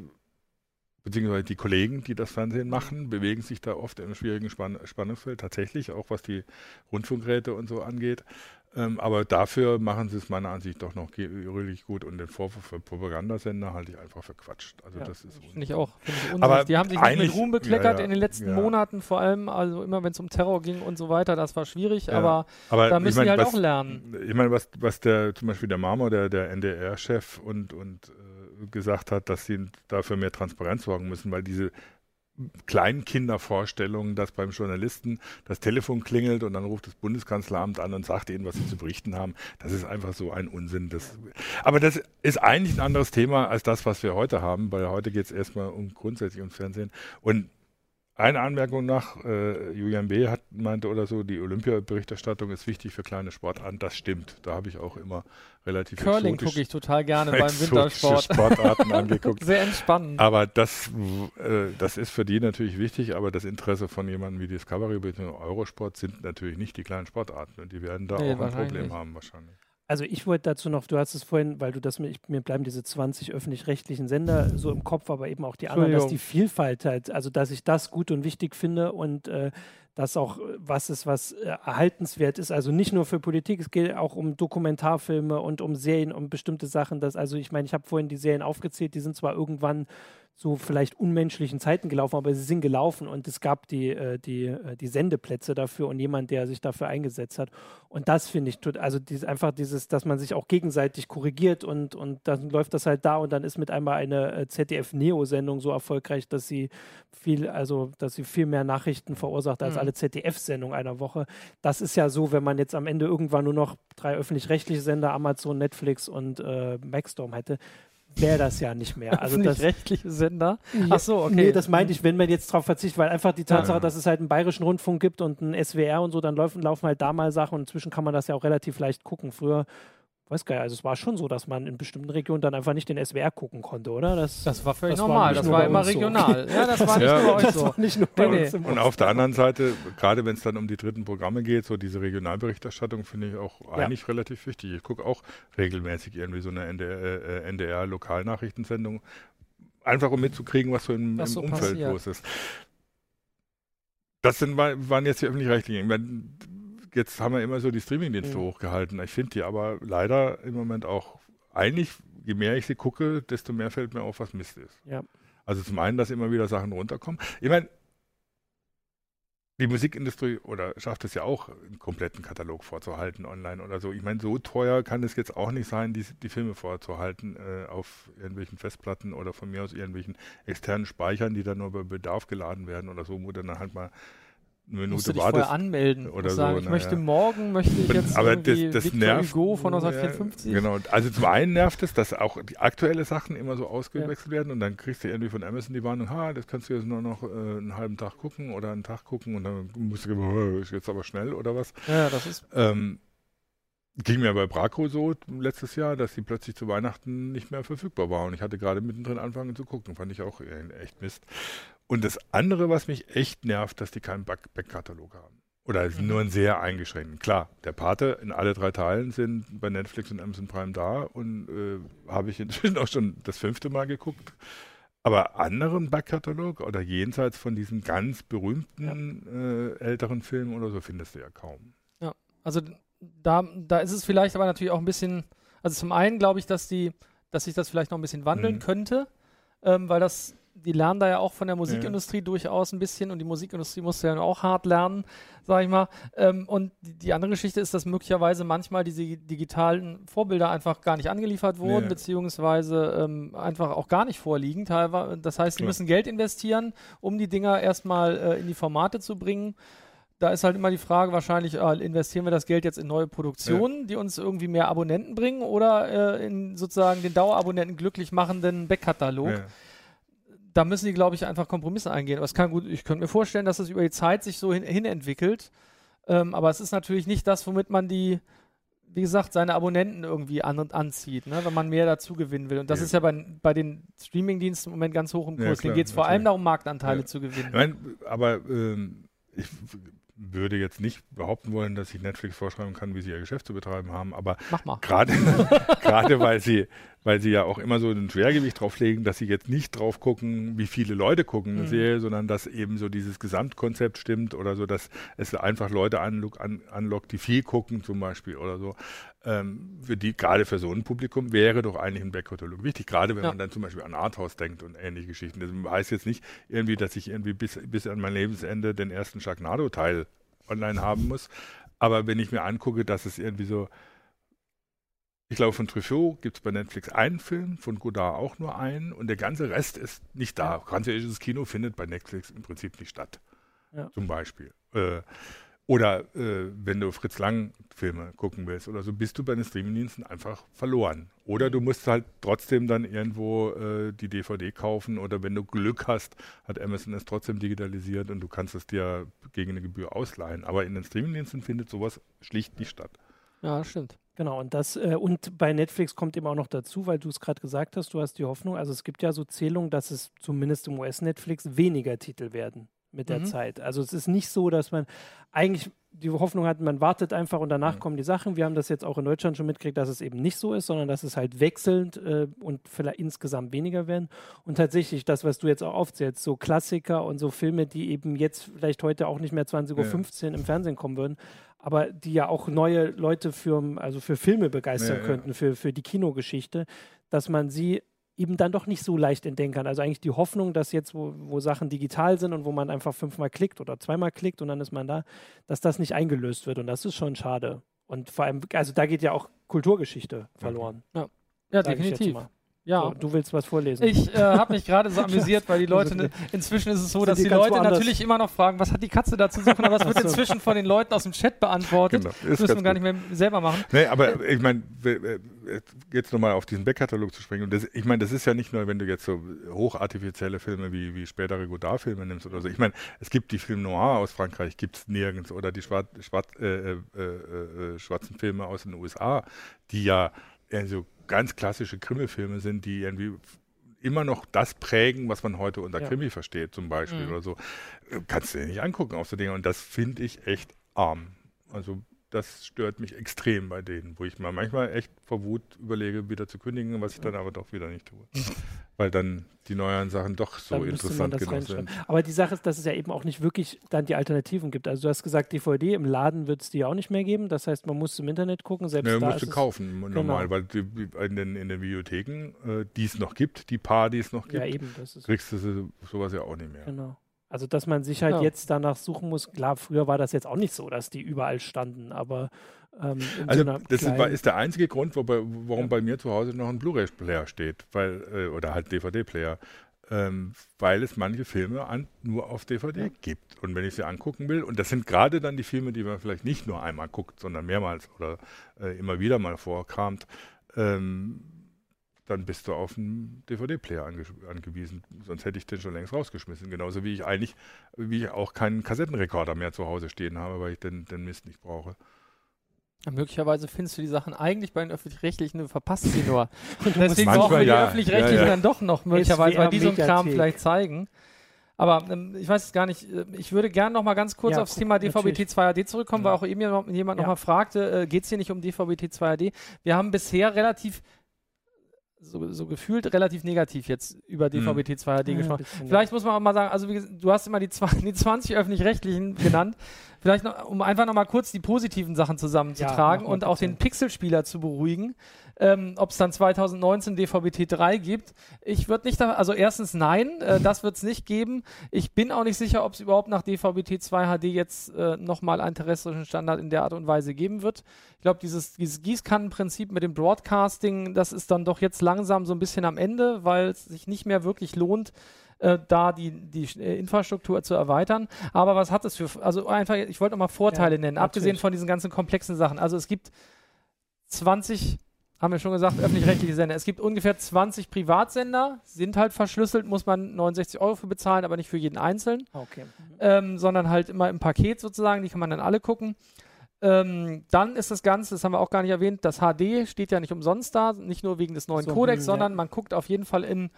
Speaker 3: beziehungsweise die Kollegen, die das Fernsehen machen, bewegen sich da oft im schwierigen Spann Spannungsfeld, tatsächlich, auch was die Rundfunkgeräte und so angeht. Ähm, aber dafür machen sie es meiner Ansicht nach noch really gut und den Vorwurf für Propagandasender halte ich einfach verquatscht. Also
Speaker 2: ja,
Speaker 3: das ist
Speaker 2: finde ich auch. Find ich aber die haben sich mit Ruhm bekleckert ja, ja, in den letzten Monaten, vor allem, also immer wenn es um Terror ging und so weiter, das war schwierig, aber, aber, da müssen ich mein, die halt was, auch lernen.
Speaker 3: Ich meine, was, was der zum Beispiel der Marmor, der, der NDR-Chef und, und äh, gesagt hat, dass sie dafür mehr Transparenz sorgen müssen, weil diese Kleinkindervorstellung, dass beim Journalisten das Telefon klingelt und dann ruft das Bundeskanzleramt an und sagt ihnen, was sie zu berichten haben. Das ist einfach so ein Unsinn. Das, aber das ist eigentlich ein anderes Thema als das, was wir heute haben, weil heute geht es erstmal um grundsätzlich ums Fernsehen. Und eine Anmerkung nach, äh, Julian B. hat meinte oder so, die Olympia-Berichterstattung ist wichtig für kleine Sportarten. Das stimmt. Da habe ich auch immer relativ
Speaker 2: Curling gucke ich total gerne beim Wintersport.
Speaker 3: Sportarten *laughs* angeguckt.
Speaker 2: Sehr entspannend.
Speaker 3: Aber das, äh, das ist für die natürlich wichtig, aber das Interesse von jemandem wie Discovery bzw. Eurosport sind natürlich nicht die kleinen Sportarten und die werden da nee, auch ein Problem haben wahrscheinlich.
Speaker 1: Also ich wollte dazu noch, du hast es vorhin, weil du das mir, mir bleiben diese 20 öffentlich-rechtlichen Sender so im Kopf, aber eben auch die anderen, dass die Vielfalt halt, also dass ich das gut und wichtig finde und äh, das auch was ist, was äh, erhaltenswert ist. Also nicht nur für Politik, es geht auch um Dokumentarfilme und um Serien, um bestimmte Sachen. Dass, also ich meine, ich habe vorhin die Serien aufgezählt, die sind zwar irgendwann so vielleicht unmenschlichen Zeiten gelaufen, aber sie sind gelaufen und es gab die, äh, die, äh, die Sendeplätze dafür und jemand, der sich dafür eingesetzt hat. Und das finde ich, also dies, einfach dieses, dass man sich auch gegenseitig korrigiert und, und dann läuft das halt da und dann ist mit einmal eine äh, ZDF-Neo-Sendung so erfolgreich, dass sie viel, also dass sie viel mehr Nachrichten verursacht als mhm. alle ZDF-Sendungen einer Woche. Das ist ja so, wenn man jetzt am Ende irgendwann nur noch drei öffentlich-rechtliche Sender, Amazon, Netflix und äh, Maxstorm hätte, wäre das ja nicht mehr.
Speaker 2: Also das rechtliche Sender.
Speaker 1: Ach so, okay. Nee, das meinte ich, wenn man jetzt darauf verzichtet, weil einfach die Tatsache, ja. dass es halt einen bayerischen Rundfunk gibt und einen SWR und so, dann laufen, laufen halt da mal Sachen und inzwischen kann man das ja auch relativ leicht gucken. Früher weiß gar nicht, also es war schon so, dass man in bestimmten Regionen dann einfach nicht den SWR gucken konnte, oder?
Speaker 2: Das, das war völlig das normal, war das war immer regional. So. Ja, das war *laughs* nicht ja. nur bei euch so. Nicht nur
Speaker 3: bei nee. Und auf der anderen Seite, gerade wenn es dann um die dritten Programme geht, so diese Regionalberichterstattung finde ich auch ja. eigentlich relativ wichtig. Ich gucke auch regelmäßig irgendwie so eine NDR, äh, NDR-Lokalnachrichtensendung, einfach um mitzukriegen, was so im, was im so Umfeld passiert. los ist. Das sind, waren jetzt die öffentlich-rechtlichen jetzt haben wir immer so die Streamingdienste mhm. hochgehalten. Ich finde die aber leider im Moment auch, eigentlich, je mehr ich sie gucke, desto mehr fällt mir auf, was Mist ist.
Speaker 1: Ja.
Speaker 3: Also zum einen, dass immer wieder Sachen runterkommen. Ich meine, die Musikindustrie oder schafft es ja auch, einen kompletten Katalog vorzuhalten online oder so. Ich meine, so teuer kann es jetzt auch nicht sein, die, die Filme vorzuhalten äh, auf irgendwelchen Festplatten oder von mir aus irgendwelchen externen Speichern, die dann nur bei Bedarf geladen werden oder so, wo dann halt mal Minute
Speaker 2: Musst du dich
Speaker 3: wartest.
Speaker 2: vorher anmelden
Speaker 3: oder
Speaker 2: sagen,
Speaker 3: so,
Speaker 2: ich möchte
Speaker 3: ja.
Speaker 2: morgen, möchte ich jetzt
Speaker 3: aber das, das
Speaker 2: Victor
Speaker 3: nervt.
Speaker 2: Hugo von
Speaker 3: Ja,
Speaker 2: 1954.
Speaker 3: Genau. Also zum einen nervt es, dass auch die aktuelle Sachen immer so ausgewechselt werden und dann kriegst du irgendwie von Amazon die Warnung, ha, das kannst du jetzt nur noch äh, einen halben Tag gucken oder einen Tag gucken und dann musst du, oh, ist jetzt aber schnell oder was.
Speaker 2: Ja, das ist
Speaker 3: Ähm, ging mir bei Braco so letztes Jahr, dass sie plötzlich zu Weihnachten nicht mehr verfügbar war und ich hatte gerade mittendrin angefangen zu gucken, fand ich auch äh, echt Mist. Und das andere, was mich echt nervt, dass die keinen Back- Backkatalog haben. Oder nur einen sehr eingeschränkten. Klar, der Pate in alle drei Teilen sind bei Netflix und Amazon Prime da und äh, habe ich inzwischen *laughs* auch schon das fünfte Mal geguckt. Aber anderen Backkatalog oder jenseits von diesen ganz berühmten äh, älteren Filmen oder so findest du ja kaum.
Speaker 2: Also da, da ist es vielleicht aber natürlich auch ein bisschen, also zum einen glaube ich, dass die, dass sich das vielleicht noch ein bisschen wandeln
Speaker 3: Mhm.
Speaker 2: könnte, ähm, weil das, die lernen da ja auch von der Musikindustrie durchaus ein bisschen und die Musikindustrie musste ja auch hart lernen, sag ich mal. Ähm, und die, die andere Geschichte ist, dass möglicherweise manchmal diese digitalen Vorbilder einfach gar nicht angeliefert wurden,
Speaker 3: Ja.
Speaker 2: beziehungsweise ähm, einfach auch gar nicht vorliegen teilweise. Das heißt, die
Speaker 3: Klar.
Speaker 2: müssen Geld investieren, um die Dinger erstmal äh, in die Formate zu bringen da ist halt immer die Frage wahrscheinlich, äh, investieren wir das Geld jetzt in neue Produktionen, die uns irgendwie mehr Abonnenten bringen oder äh, in sozusagen den Dauerabonnenten glücklich machenden Backkatalog.
Speaker 3: Ja.
Speaker 2: Da müssen die, glaube ich, einfach Kompromisse eingehen. Aber es kann gut, ich könnte mir vorstellen, dass das über die Zeit sich so hin, hin entwickelt. Ähm, aber es ist natürlich nicht das, womit man die, wie gesagt, seine Abonnenten irgendwie an, anzieht, ne? wenn man mehr dazu gewinnen will. Und das
Speaker 3: Ja.
Speaker 2: ist ja bei, bei den Streaming-Diensten im Moment ganz hoch im
Speaker 3: Ja,
Speaker 2: Kurs.
Speaker 3: klar,
Speaker 2: Denen geht es vor allem darum, Marktanteile
Speaker 3: Ja.
Speaker 2: zu gewinnen.
Speaker 3: Ich mein, aber ähm, ich würde jetzt nicht behaupten wollen, dass ich Netflix vorschreiben kann, wie sie ihr Geschäft zu betreiben haben, aber gerade *laughs* gerade weil sie weil sie ja auch immer so ein Schwergewicht drauf legen, dass sie jetzt nicht drauf gucken, wie viele Leute gucken eine
Speaker 2: Mhm.
Speaker 3: Serie, sondern dass eben so dieses Gesamtkonzept stimmt oder so, dass es einfach Leute anlock, an, anlockt, die viel gucken zum Beispiel oder so. Ähm, für die, gerade für so ein Publikum wäre doch eigentlich ein Backkatalog wichtig, gerade wenn
Speaker 2: Ja.
Speaker 3: man dann zum Beispiel an Arthouse denkt und ähnliche Geschichten. Das heißt jetzt nicht irgendwie, dass ich irgendwie bis, bis an mein Lebensende den ersten Sharknado-Teil online haben muss. Aber wenn ich mir angucke, dass es irgendwie so, ich glaube, von Truffaut gibt es bei Netflix einen Film, von Godard auch nur einen und der ganze Rest ist nicht da. Französisches Kino findet bei Netflix im Prinzip nicht statt.
Speaker 1: Ja.
Speaker 3: Zum Beispiel. Äh, oder äh, wenn du Fritz Lang Filme gucken willst oder so, bist du bei den Streamingdiensten einfach verloren. Oder du musst halt trotzdem dann irgendwo äh, die DVD kaufen oder wenn du Glück hast, hat Amazon es trotzdem digitalisiert und du kannst es dir gegen eine Gebühr ausleihen. Aber in den Streamingdiensten findet sowas schlicht nicht statt.
Speaker 2: Ja, das stimmt.
Speaker 1: Genau, und das, äh, und bei Netflix kommt eben auch noch dazu, weil du es gerade gesagt hast, du hast die Hoffnung, also es gibt ja so Zählungen, dass es zumindest im US-Netflix weniger Titel werden mit der
Speaker 2: Mhm.
Speaker 1: Zeit. Also es ist nicht so, dass man eigentlich die Hoffnung hat, man wartet einfach und danach
Speaker 3: Mhm.
Speaker 1: kommen die Sachen. Wir haben das jetzt auch in Deutschland schon mitgekriegt, dass es eben nicht so ist, sondern dass es halt wechselnd äh, und vielleicht insgesamt weniger werden. Und tatsächlich das, was du jetzt auch aufzählst, so Klassiker und so Filme, die eben jetzt vielleicht heute auch nicht mehr 20.15 Uhr im Fernsehen kommen würden, aber die ja auch neue Leute für, also für Filme begeistern
Speaker 3: Ja, ja.
Speaker 1: könnten, für, für die Kinogeschichte, dass man sie eben dann doch nicht so leicht entdecken kann. Also eigentlich die Hoffnung, dass jetzt, wo, wo Sachen digital sind und wo man einfach fünfmal klickt oder zweimal klickt und dann ist man da, dass das nicht eingelöst wird. Und das ist schon schade. Und vor allem, also da geht ja auch Kulturgeschichte verloren.
Speaker 2: Ja,
Speaker 1: jetzt
Speaker 2: definitiv. Ja.
Speaker 1: So, du willst was vorlesen.
Speaker 2: Ich äh, habe mich gerade so *laughs* amüsiert, weil die Leute,
Speaker 1: Sind *laughs*
Speaker 2: inzwischen ist es so,
Speaker 1: sind
Speaker 2: dass
Speaker 1: die
Speaker 2: die Leute
Speaker 1: woanders?
Speaker 2: natürlich immer noch fragen, was hat die Katze da zu suchen, aber es wird inzwischen von den Leuten aus dem Chat beantwortet.
Speaker 3: Genau,
Speaker 2: Das müssen wir gar nicht mehr selber machen.
Speaker 3: Nee, aber ich meine, jetzt nochmal auf diesen Backkatalog zu springen. Und das, ich meine, das ist ja nicht nur, wenn du jetzt so hochartifizielle Filme wie, wie spätere Godard-Filme nimmst oder so. Ich meine, es gibt die Film Noir aus Frankreich, gibt es nirgends. Oder die Schwar Schwarz, äh, äh, äh, äh, schwarzen Filme aus den USA, die ja eher so ganz klassische Krimi-Filme sind, die irgendwie immer noch das prägen, was man heute unter
Speaker 1: Ja.
Speaker 3: Krimi versteht, zum Beispiel
Speaker 2: Mhm.
Speaker 3: oder so. Äh, Kannst du dir nicht angucken auf so Dinge. Und das finde ich echt arm. Also das stört mich extrem bei denen, wo ich mal manchmal echt vor Wut überlege, wieder zu kündigen, was ich dann aber doch wieder nicht tue. Weil dann die neuen Sachen doch so
Speaker 1: Dann
Speaker 3: interessant genug sind.
Speaker 1: Aber die Sache ist, dass es ja eben auch nicht wirklich dann die Alternativen gibt. Also du hast gesagt, DVD im Laden wird es die auch nicht mehr geben. Das heißt, man muss im Internet gucken. Selbst
Speaker 3: Ne,
Speaker 1: da
Speaker 3: musst du
Speaker 1: es-
Speaker 3: kaufen, normal,
Speaker 1: Genau.
Speaker 3: weil die, in, den, in den Videotheken, äh, die es noch gibt, die paar, die es noch gibt,
Speaker 1: Ja, eben. Das ist
Speaker 3: kriegst du so- sowas ja auch nicht mehr.
Speaker 1: Genau. Also, dass man sich halt
Speaker 2: Ja.
Speaker 1: jetzt danach suchen muss. Klar, früher war das jetzt auch nicht so, dass die überall standen, aber ähm,
Speaker 3: Also
Speaker 1: so
Speaker 3: das ist, ist der einzige Grund, wobei, warum
Speaker 1: Ja.
Speaker 3: bei mir zu Hause noch ein Blu-ray-Player steht, weil äh, oder halt DVD-Player, ähm, weil es manche Filme an, nur auf DVD ja. gibt. Und wenn ich sie angucken will, und das sind gerade dann die Filme, die man vielleicht nicht nur einmal guckt, sondern mehrmals oder äh, immer wieder mal vorkramt, ähm, dann bist du auf einen DVD-Player ange angewiesen. Sonst hätte ich den schon längst rausgeschmissen. Genauso wie ich eigentlich, wie ich auch keinen Kassettenrekorder mehr zu Hause stehen habe, weil ich den, den Mist nicht brauche.
Speaker 2: Ja, möglicherweise findest du die Sachen eigentlich bei den öffentlich-rechtlichen, du verpasst sie nur. *laughs*
Speaker 3: Und deswegen brauchen wir die ja,
Speaker 2: öffentlich-rechtlichen ja, ja. dann doch noch möglicherweise, weil die so einen Kram vielleicht zeigen. Aber ähm, ich weiß es gar nicht. Äh, ich würde gerne noch mal ganz kurz ja, aufs Thema DVB-T 2HD zurückkommen, ja. weil auch eben jemand, ja. noch mal fragte, äh, geht es hier nicht um DVB-T 2HD? Wir haben bisher relativ so, so, gefühlt relativ negativ jetzt über DVB-T 2HD mhm. gesprochen. Vielleicht muss man auch mal sagen, also wie, du hast immer die, die 20 öffentlich-rechtlichen *laughs* genannt. Vielleicht noch, um einfach noch mal kurz die positiven Sachen zusammenzutragen ja, und auch den Pixelspieler zu beruhigen ähm, ob es dann 2019 DVB-T 3 gibt. Ich würde nicht, da, also erstens nein, äh, das wird es nicht geben. Ich bin auch nicht sicher, ob es überhaupt nach DVB-T 2 HD jetzt äh, nochmal einen terrestrischen Standard in der Art und Weise geben wird. Ich glaube, dieses, dieses Gießkannenprinzip mit dem Broadcasting, das ist dann doch jetzt langsam so ein bisschen am Ende, weil es sich nicht mehr wirklich lohnt, äh, da die, die äh, Infrastruktur zu erweitern. Aber was hat es für, also einfach, ich wollte nochmal Vorteile ja, nennen, natürlich. abgesehen von diesen ganzen komplexen Sachen. Also es gibt 20 haben wir schon gesagt, öffentlich-rechtliche Sender. Es gibt ungefähr 20 Privatsender, sind halt verschlüsselt, muss man 69 Euro für bezahlen, aber nicht für jeden einzeln.
Speaker 1: Okay.
Speaker 2: Ähm, sondern halt immer im Paket sozusagen, die kann man dann alle gucken. Ähm, dann ist das Ganze, das haben wir auch gar nicht erwähnt, das HD steht ja nicht umsonst da, nicht nur wegen des neuen so, Codecs, mh, sondern ja. man guckt auf jeden Fall in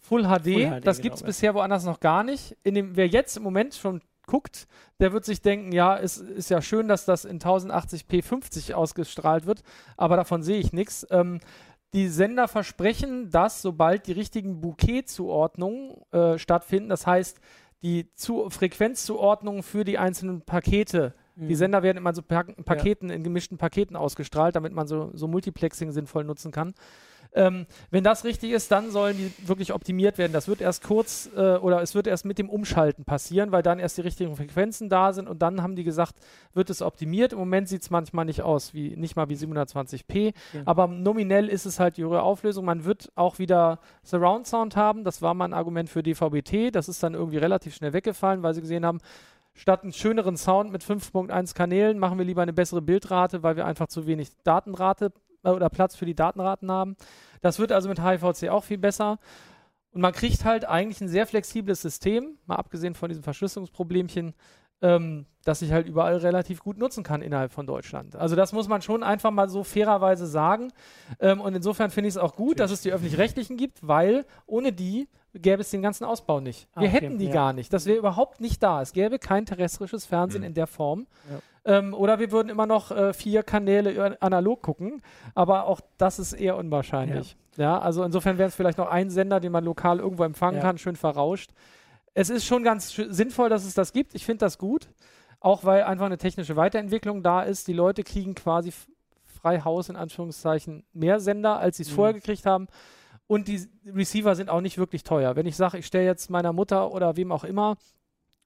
Speaker 2: Full HD. Full HD das gibt es genau, bisher woanders noch gar nicht. In dem, wer jetzt im Moment schon guckt, der wird sich denken, ja, es ist ja schön, dass das in 1080p 50 ausgestrahlt wird, aber davon sehe ich nichts. Ähm, die Sender versprechen, dass sobald die richtigen Bouquet-Zuordnungen äh, stattfinden, das heißt die Zu Frequenzzuordnungen für die einzelnen Pakete, mhm. die Sender werden immer so pa Paketen ja. in gemischten Paketen ausgestrahlt, damit man so, so Multiplexing sinnvoll nutzen kann. Ähm, wenn das richtig ist, dann sollen die wirklich optimiert werden. Das wird erst kurz äh, oder es wird erst mit dem Umschalten passieren, weil dann erst die richtigen Frequenzen da sind und dann haben die gesagt, wird es optimiert. Im Moment sieht es manchmal nicht aus, wie nicht mal wie 720p, ja. aber nominell ist es halt die höhere Auflösung. Man wird auch wieder Surround Sound haben. Das war mal ein Argument für DVB-T. Das ist dann irgendwie relativ schnell weggefallen, weil sie gesehen haben, statt einen schöneren Sound mit 5.1 Kanälen machen wir lieber eine bessere Bildrate, weil wir einfach zu wenig Datenrate oder Platz für die Datenraten haben. Das wird also mit HIVC auch viel besser. Und man kriegt halt eigentlich ein sehr flexibles System, mal abgesehen von diesem Verschlüsselungsproblemchen, ähm, das ich halt überall relativ gut nutzen kann innerhalb von Deutschland. Also das muss man schon einfach mal so fairerweise sagen. Ähm, und insofern finde ich es auch gut, Natürlich. dass es die öffentlich-rechtlichen gibt, weil ohne die gäbe es den ganzen Ausbau nicht. Wir ah, okay, hätten die ja. gar nicht. Das wäre überhaupt nicht da. Es gäbe kein terrestrisches Fernsehen mhm. in der Form. Ja. Ähm, oder wir würden immer noch äh, vier Kanäle analog gucken. Aber auch das ist eher unwahrscheinlich. Ja, ja also insofern wäre es vielleicht noch ein Sender, den man lokal irgendwo empfangen kann, schön verrauscht. Es ist schon ganz sinnvoll, dass es das gibt. Ich finde das gut. Auch weil einfach eine technische Weiterentwicklung da ist. Die Leute kriegen quasi frei Haus in Anführungszeichen mehr Sender, als sie es mhm. vorher gekriegt haben. Und die Receiver sind auch nicht wirklich teuer. Wenn ich sage, ich stelle jetzt meiner Mutter oder wem auch immer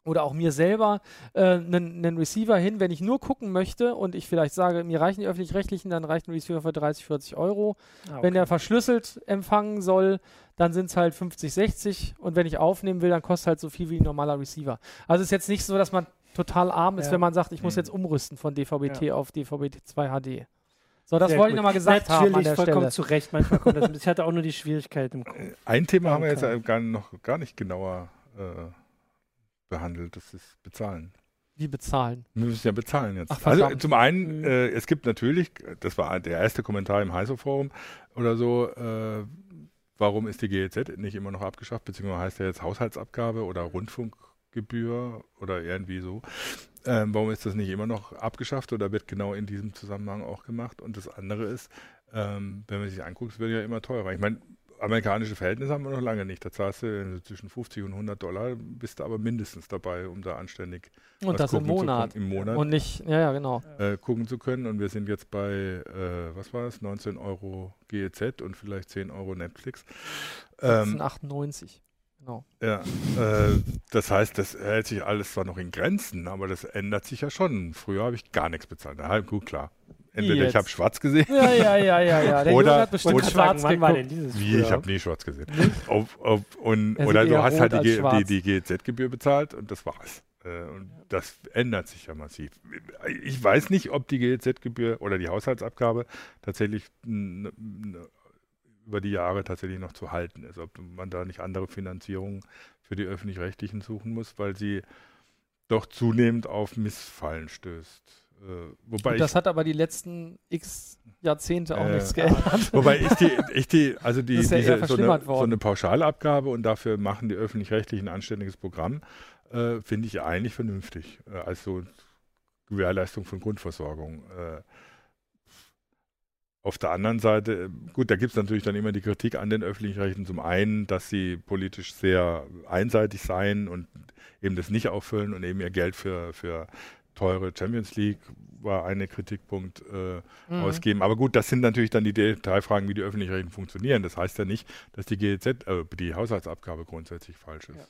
Speaker 2: oder auch mir selber einen äh, Receiver hin, wenn ich nur gucken möchte und ich vielleicht sage, mir reichen die öffentlich-rechtlichen, dann reicht ein Receiver für 30, 40 Euro. Ah, okay. Wenn der verschlüsselt empfangen soll, dann sind es halt 50, 60 und wenn ich aufnehmen will, dann kostet halt so viel wie ein normaler Receiver. Also es ist jetzt nicht so, dass man total arm ist, ja. wenn man sagt, ich muss mhm. jetzt umrüsten von DVB-T ja. auf DVB-T2 HD. So, das Sehr wollte gut. ich nochmal gesagt
Speaker 1: Natürlich, haben
Speaker 2: an
Speaker 1: der vollkommen Stelle. zu Recht. Manchmal kommt das. Ich hatte auch nur die Schwierigkeit im Kopf. Äh,
Speaker 3: ein Thema haben wir jetzt gar, noch gar nicht genauer äh, behandelt. Das ist Bezahlen.
Speaker 2: Wie bezahlen?
Speaker 3: Wir müssen ja bezahlen jetzt. Ach, also zum einen, mhm. äh, es gibt natürlich, das war der erste Kommentar im Heiso-Forum oder so, äh, warum ist die GEZ nicht immer noch abgeschafft, beziehungsweise heißt ja jetzt Haushaltsabgabe oder Rundfunkgebühr oder irgendwie so. Ähm, warum ist das nicht immer noch abgeschafft oder wird genau in diesem Zusammenhang auch gemacht? Und das andere ist, ähm, wenn man sich anguckt, es wird ja immer teurer. Ich meine, amerikanische Verhältnisse haben wir noch lange nicht. Da zahlst du zwischen 50 und 100 Dollar, bist du aber mindestens dabei, um da anständig
Speaker 2: und das im Monat.
Speaker 3: im Monat.
Speaker 2: Und nicht, ja, ja, genau.
Speaker 3: Äh, gucken zu können. Und wir sind jetzt bei, äh, was war es, 19 Euro GEZ und vielleicht 10 Euro Netflix.
Speaker 2: Ähm, 98. Genau.
Speaker 3: Ja, äh, das heißt, das hält sich alles zwar noch in Grenzen, aber das ändert sich ja schon. Früher habe ich gar nichts bezahlt. Ja, gut, klar. Entweder ich habe schwarz gesehen.
Speaker 2: Ja, ja, ja, ja, ja.
Speaker 3: Der oder,
Speaker 2: hat bestimmt oder schwarz
Speaker 1: sagen, war denn dieses
Speaker 3: Wie, ich habe nie schwarz gesehen. auf, auf, und, oder du hast halt die, die, die GEZ-Gebühr bezahlt und das war's. Äh, und das ändert sich ja massiv. Ich weiß nicht, ob die GEZ-Gebühr oder die Haushaltsabgabe tatsächlich über die Jahre tatsächlich noch zu halten ist, ob man da nicht andere Finanzierungen für die öffentlich-rechtlichen suchen muss, weil sie doch zunehmend auf Missfallen stößt.
Speaker 2: Äh, wobei das ich, hat aber die letzten x Jahrzehnte auch äh, nichts geändert. *laughs*
Speaker 3: Wobei ich die, ich die also die, ja diese, so, eine, so, eine, Pauschalabgabe und dafür machen die öffentlich-rechtlichen ein anständiges Programm, äh, finde ich eigentlich vernünftig. Äh, als so Gewährleistung von Grundversorgung. Äh, auf der anderen Seite, gut, da gibt es natürlich dann immer die Kritik an den öffentlichen Rechten. Zum einen, dass sie politisch sehr einseitig seien und eben das nicht auffüllen und eben ihr Geld für, für teure Champions League war ein Kritikpunkt äh, mhm. ausgeben. Aber gut, das sind natürlich dann die Detailfragen, wie die öffentlichen funktionieren. Das heißt ja nicht, dass die GEZ, äh, die Haushaltsabgabe grundsätzlich falsch ist. Ja.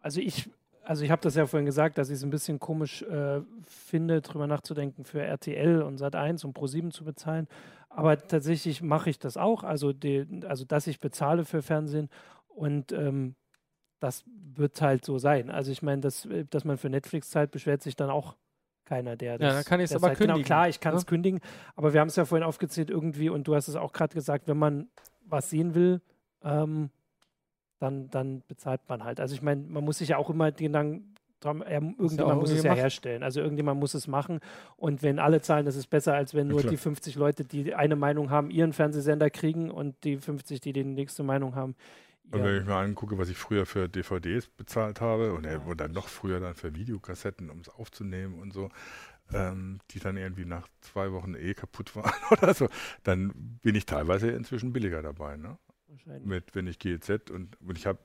Speaker 1: Also ich also ich habe das ja vorhin gesagt, dass ich es ein bisschen komisch äh, finde, darüber nachzudenken, für RTL und Sat1 und Pro7 zu bezahlen. Aber tatsächlich mache ich das auch, also, die, also dass ich bezahle für Fernsehen und ähm, das wird halt so sein. Also ich meine, dass, äh, dass man für Netflix zahlt, beschwert sich dann auch keiner, der
Speaker 2: das. Ja, dann kann ich es aber
Speaker 1: halt,
Speaker 2: kündigen.
Speaker 1: Genau, klar, ich kann es ja? kündigen, aber wir haben es ja vorhin aufgezählt irgendwie und du hast es auch gerade gesagt, wenn man was sehen will, ähm, dann, dann bezahlt man halt. Also ich meine, man muss sich ja auch immer den Gedanken dran, ja, irgendjemand muss es ja herstellen. Also irgendjemand muss es machen. Und wenn alle zahlen, das ist besser, als wenn nur ja, die 50 Leute, die eine Meinung haben, ihren Fernsehsender kriegen und die 50, die die nächste Meinung haben.
Speaker 3: Und wenn ich mir angucke, was ich früher für DVDs bezahlt habe und, ja. und dann noch früher dann für Videokassetten, um es aufzunehmen und so, ähm, die dann irgendwie nach zwei Wochen eh kaputt waren *laughs* oder so, dann bin ich teilweise inzwischen billiger dabei. Ne? wahrscheinlich. Mit, wenn ich GEZ und, und ich habe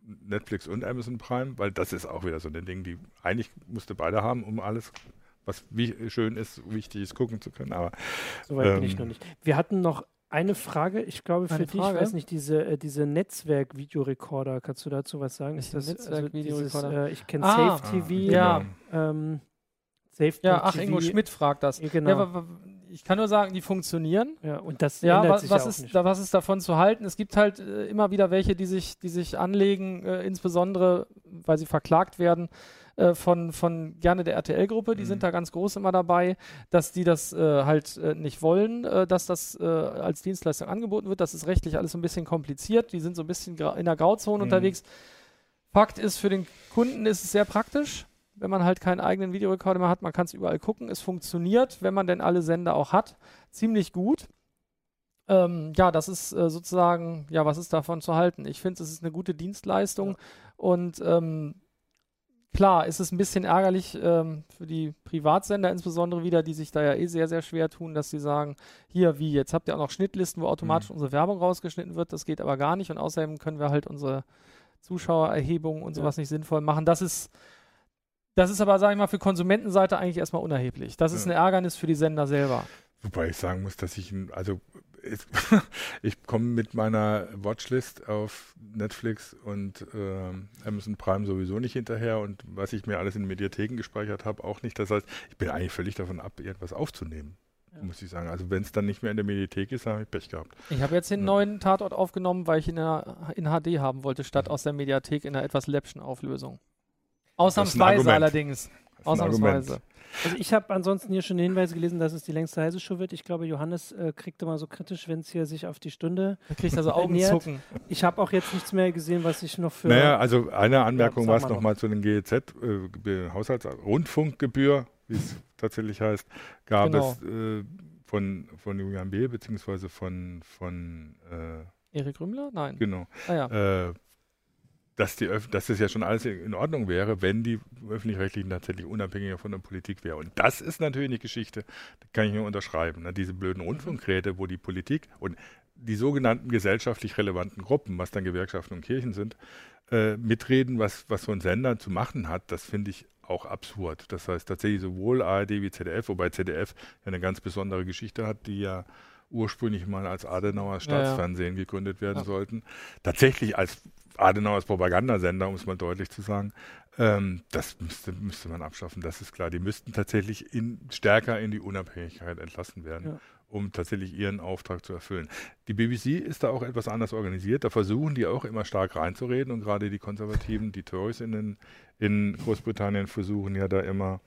Speaker 3: Netflix und Amazon Prime, weil das ist auch wieder so ein Ding, die eigentlich musste beide haben, um alles, was wie, schön ist, wichtig ist, gucken zu können. Aber
Speaker 1: soweit ähm, bin ich ähm, noch nicht. Wir hatten noch eine Frage, ich glaube für dich, Frage? ich weiß nicht, diese, äh, diese Netzwerk-Videorekorder, kannst du dazu was sagen?
Speaker 2: Ist das Netzwerk-Videorekorder?
Speaker 1: Also äh, ich kenne ah, Safe TV.
Speaker 2: Ah, ja. Ähm, Safe ja, ach, Ingo Schmidt fragt das.
Speaker 1: Genau. Ja,
Speaker 2: ich kann nur sagen, die funktionieren.
Speaker 1: Ja, und das
Speaker 2: ja, ändert was, sich was ist, nicht. Da, was ist davon zu halten? Es gibt halt äh, immer wieder welche, die sich, die sich anlegen, äh, insbesondere weil sie verklagt werden äh, von, von gerne der RTL-Gruppe, die mhm. sind da ganz groß immer dabei, dass die das äh, halt äh, nicht wollen, äh, dass das als Dienstleistung angeboten wird. Das ist rechtlich alles so ein bisschen kompliziert. Die sind so ein bisschen in der Grauzone mhm. unterwegs. Fakt ist, für den Kunden ist es sehr praktisch wenn man halt keinen eigenen Videorekorder mehr hat. Man kann es überall gucken. Es funktioniert, wenn man denn alle Sender auch hat, ziemlich gut. Ähm, ja, das ist äh, sozusagen, ja, was ist davon zu halten? Ich finde, es ist eine gute Dienstleistung ja. und ähm, klar, ist es ein bisschen ärgerlich ähm, für die Privatsender insbesondere wieder, die sich da ja eh sehr, sehr schwer tun, dass sie sagen, hier, wie, jetzt habt ihr auch noch Schnittlisten, wo automatisch mhm. unsere Werbung rausgeschnitten wird, das geht aber gar nicht und außerdem können wir halt unsere Zuschauererhebungen und sowas ja. nicht sinnvoll machen. Das ist das ist aber, sage ich mal, für Konsumentenseite eigentlich erstmal unerheblich. Das ist ein Ärgernis für die Sender selber.
Speaker 3: Wobei ich sagen muss, dass ich, also *laughs* ich komme mit meiner Watchlist auf Netflix und äh, Amazon Prime sowieso nicht hinterher und was ich mir alles in Mediatheken gespeichert habe, auch nicht. Das heißt, ich bin eigentlich völlig davon ab, irgendwas aufzunehmen. Ja. Muss ich sagen. Also wenn es dann nicht mehr in der Mediathek ist, habe ich Pech gehabt.
Speaker 2: Ich habe jetzt den ja. neuen Tatort aufgenommen, weil ich ihn in, in HD haben wollte, statt aus der Mediathek in einer etwas läppschen Auflösung. Ausnahmsweise allerdings. Ausnahmsweise.
Speaker 1: Also ich habe ansonsten hier schon Hinweise gelesen, dass es die längste heiße Show wird. Ich glaube, Johannes äh, kriegt immer so kritisch, wenn es hier sich auf die Stunde.
Speaker 2: Er kriegt also Augenzucken.
Speaker 1: Ich habe auch jetzt nichts mehr gesehen, was ich noch für.
Speaker 3: Naja, also eine Anmerkung ja, war es nochmal zu den GEZ, äh, Haushaltsrundfunkgebühr, wie es tatsächlich heißt, gab genau. es äh, von, von Julian B. beziehungsweise von, von
Speaker 2: äh, Erik Rümmler? Nein.
Speaker 3: Genau. Ah, ja. Dass, die, dass das ja schon alles in Ordnung wäre, wenn die öffentlich-rechtlichen tatsächlich unabhängiger von der Politik wären. Und das ist natürlich eine Geschichte, die kann ich nur unterschreiben. Ne? Diese blöden Rundfunkräte, wo die Politik und die sogenannten gesellschaftlich relevanten Gruppen, was dann Gewerkschaften und Kirchen sind, äh, mitreden, was, was so ein Sender zu machen hat, das finde ich auch absurd. Das heißt tatsächlich sowohl ARD wie ZDF, wobei ZDF ja eine ganz besondere Geschichte hat, die ja ursprünglich mal als Adenauer Staatsfernsehen ja, ja. gegründet werden ja. sollten. Tatsächlich als Adenauers Propagandasender, um es mal deutlich zu sagen. Ähm, das müsste, müsste man abschaffen, das ist klar. Die müssten tatsächlich in, stärker in die Unabhängigkeit entlassen werden um tatsächlich ihren Auftrag zu erfüllen. Die BBC ist da auch etwas anders organisiert. Da versuchen die auch immer stark reinzureden und gerade die Konservativen, die Tories in, den, in Großbritannien versuchen ja da immer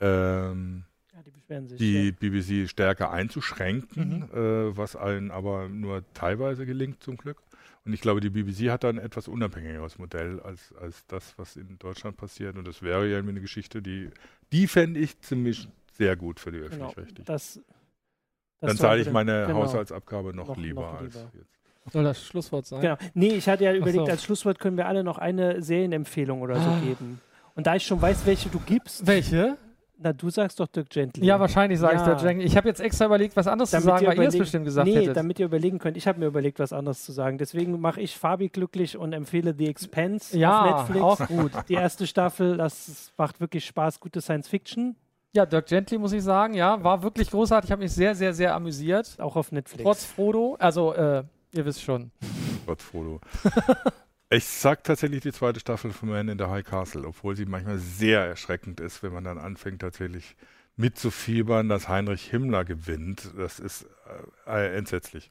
Speaker 3: ähm, ja, die, sich, die ja. BBC stärker einzuschränken, mhm. äh, was allen aber nur teilweise gelingt zum Glück. Und ich glaube, die BBC hat da ein etwas unabhängigeres Modell als, als das, was in Deutschland passiert. Und das wäre ja eine Geschichte, die, die fände ich ziemlich sehr gut für die genau, öffentlich-rechtlichen. Das dann zahle ich meine genau, Haushaltsabgabe noch, noch lieber, noch lieber. als jetzt.
Speaker 2: Soll das Schlusswort sein?
Speaker 1: Genau. Nee, ich hatte ja überlegt, so. als Schlusswort können wir alle noch eine Serienempfehlung oder so ah. geben. Und da ich schon weiß, welche du gibst.
Speaker 2: Welche?
Speaker 1: Na, du sagst doch Dirk Gently.
Speaker 2: Ja, wahrscheinlich sage ja. ich Dirk Gently. Ich habe jetzt extra überlegt, was anderes damit zu sagen, weil ihr es bestimmt gesagt nee, hättet.
Speaker 1: damit ihr überlegen könnt. Ich habe mir überlegt, was anderes zu sagen. Deswegen mache ich Fabi glücklich und empfehle The Expense
Speaker 2: ja,
Speaker 1: auf Netflix.
Speaker 2: auch gut.
Speaker 1: Die erste Staffel, das macht wirklich Spaß, gute Science Fiction.
Speaker 2: Ja, Dirk Gently muss ich sagen, ja, war wirklich großartig. Ich habe mich sehr, sehr, sehr amüsiert.
Speaker 1: Auch auf Netflix.
Speaker 2: Trotz Frodo, also äh, ihr wisst schon.
Speaker 3: Trotz Frodo. *laughs* ich sag tatsächlich die zweite Staffel von Man in the High Castle, obwohl sie manchmal sehr erschreckend ist, wenn man dann anfängt tatsächlich mitzufiebern, dass Heinrich Himmler gewinnt. Das ist äh, entsetzlich.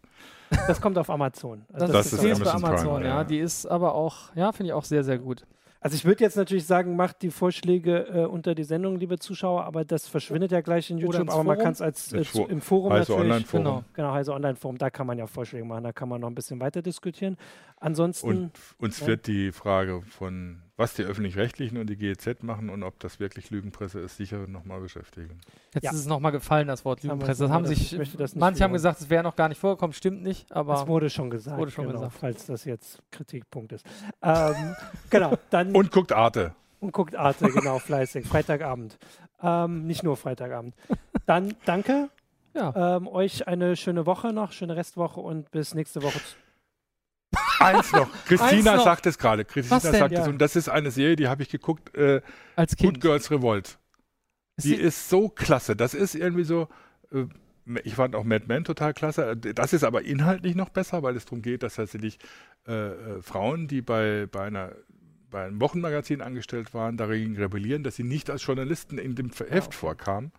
Speaker 1: Das kommt auf Amazon.
Speaker 2: Also das, das, ist, ist Amazon, Amazon Prime, ja. ja. Die ist aber auch, ja, finde ich auch sehr, sehr gut.
Speaker 1: Also ich würde jetzt natürlich sagen, macht die Vorschläge äh, unter die Sendung, liebe Zuschauer, aber das verschwindet ja gleich in YouTube, aber man kann es als äh, im Forum
Speaker 3: Heise natürlich. Online-Forum.
Speaker 1: Genau, genau, Heise Online-Forum, da kann man ja Vorschläge machen, da kann man noch ein bisschen weiter diskutieren. Ansonsten.
Speaker 3: Und uns ja. wird die Frage von was die Öffentlich-Rechtlichen und die GEZ machen und ob das wirklich Lügenpresse ist, sicher nochmal beschäftigen.
Speaker 2: Jetzt ja. ist es nochmal gefallen, das Wort Lügenpresse. Das haben sich, das manche haben gesagt, es wäre noch gar nicht vorgekommen, stimmt nicht, aber. Es
Speaker 1: wurde schon gesagt,
Speaker 2: wurde schon
Speaker 1: genau,
Speaker 2: gesagt.
Speaker 1: falls das jetzt Kritikpunkt ist. Ähm, *laughs* genau, dann.
Speaker 3: Und guckt Arte.
Speaker 1: Und guckt Arte, genau, *laughs* fleißig. Freitagabend. Ähm, nicht nur Freitagabend. Dann danke. Ja. Ähm, euch eine schöne Woche noch, schöne Restwoche und bis nächste Woche.
Speaker 3: Eins noch. *laughs* Christina Eins sagt es gerade. Christina sagt ja. es. Und das ist eine Serie, die habe ich geguckt. Äh,
Speaker 2: Als Kind.
Speaker 3: Good Girls Revolt. Die ist so klasse. Das ist irgendwie so. Äh, ich fand auch Mad Men total klasse. Das ist aber inhaltlich noch besser, weil es darum geht, dass tatsächlich äh, äh, Frauen, die bei, bei einer bei einem Wochenmagazin angestellt waren, dagegen rebellieren, dass sie nicht als Journalisten in dem Heft vorkamen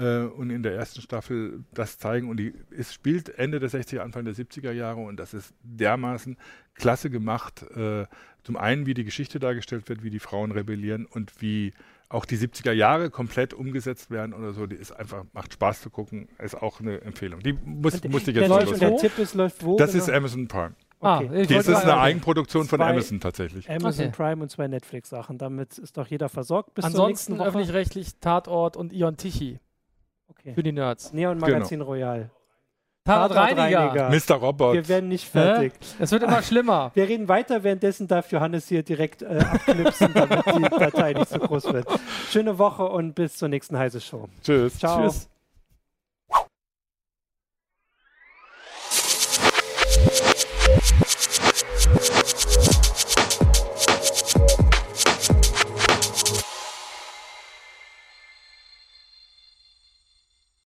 Speaker 3: äh, und in der ersten Staffel das zeigen. Und die, es spielt Ende der 60er, Anfang der 70er Jahre und das ist dermaßen klasse gemacht. Äh, zum einen, wie die Geschichte dargestellt wird, wie die Frauen rebellieren und wie auch die 70er Jahre komplett umgesetzt werden oder so. Die ist einfach, macht Spaß zu gucken, ist auch eine Empfehlung. Die muss, musste ich jetzt
Speaker 1: der, läuft, der Tipp ist, läuft wo?
Speaker 3: Das genau? ist Amazon Prime. Okay. Ah, das ist eine Eigenproduktion von Amazon tatsächlich.
Speaker 1: Amazon okay. Prime und zwei Netflix-Sachen. Damit ist doch jeder versorgt.
Speaker 2: Bis Ansonsten öffentlich-rechtlich Tatort und Ion Tichy. Okay. Für die Nerds.
Speaker 1: Neon Magazin genau. Royal.
Speaker 2: Tatortreiniger.
Speaker 3: Mr. Robot.
Speaker 1: Wir werden nicht fertig.
Speaker 2: Es wird immer schlimmer. *laughs*
Speaker 1: Wir reden weiter, währenddessen darf Johannes hier direkt äh, abknipsen, damit die Datei nicht so groß wird. Schöne Woche und bis zur nächsten Heise Show.
Speaker 3: Tschüss.
Speaker 1: Ciao. Tschüss.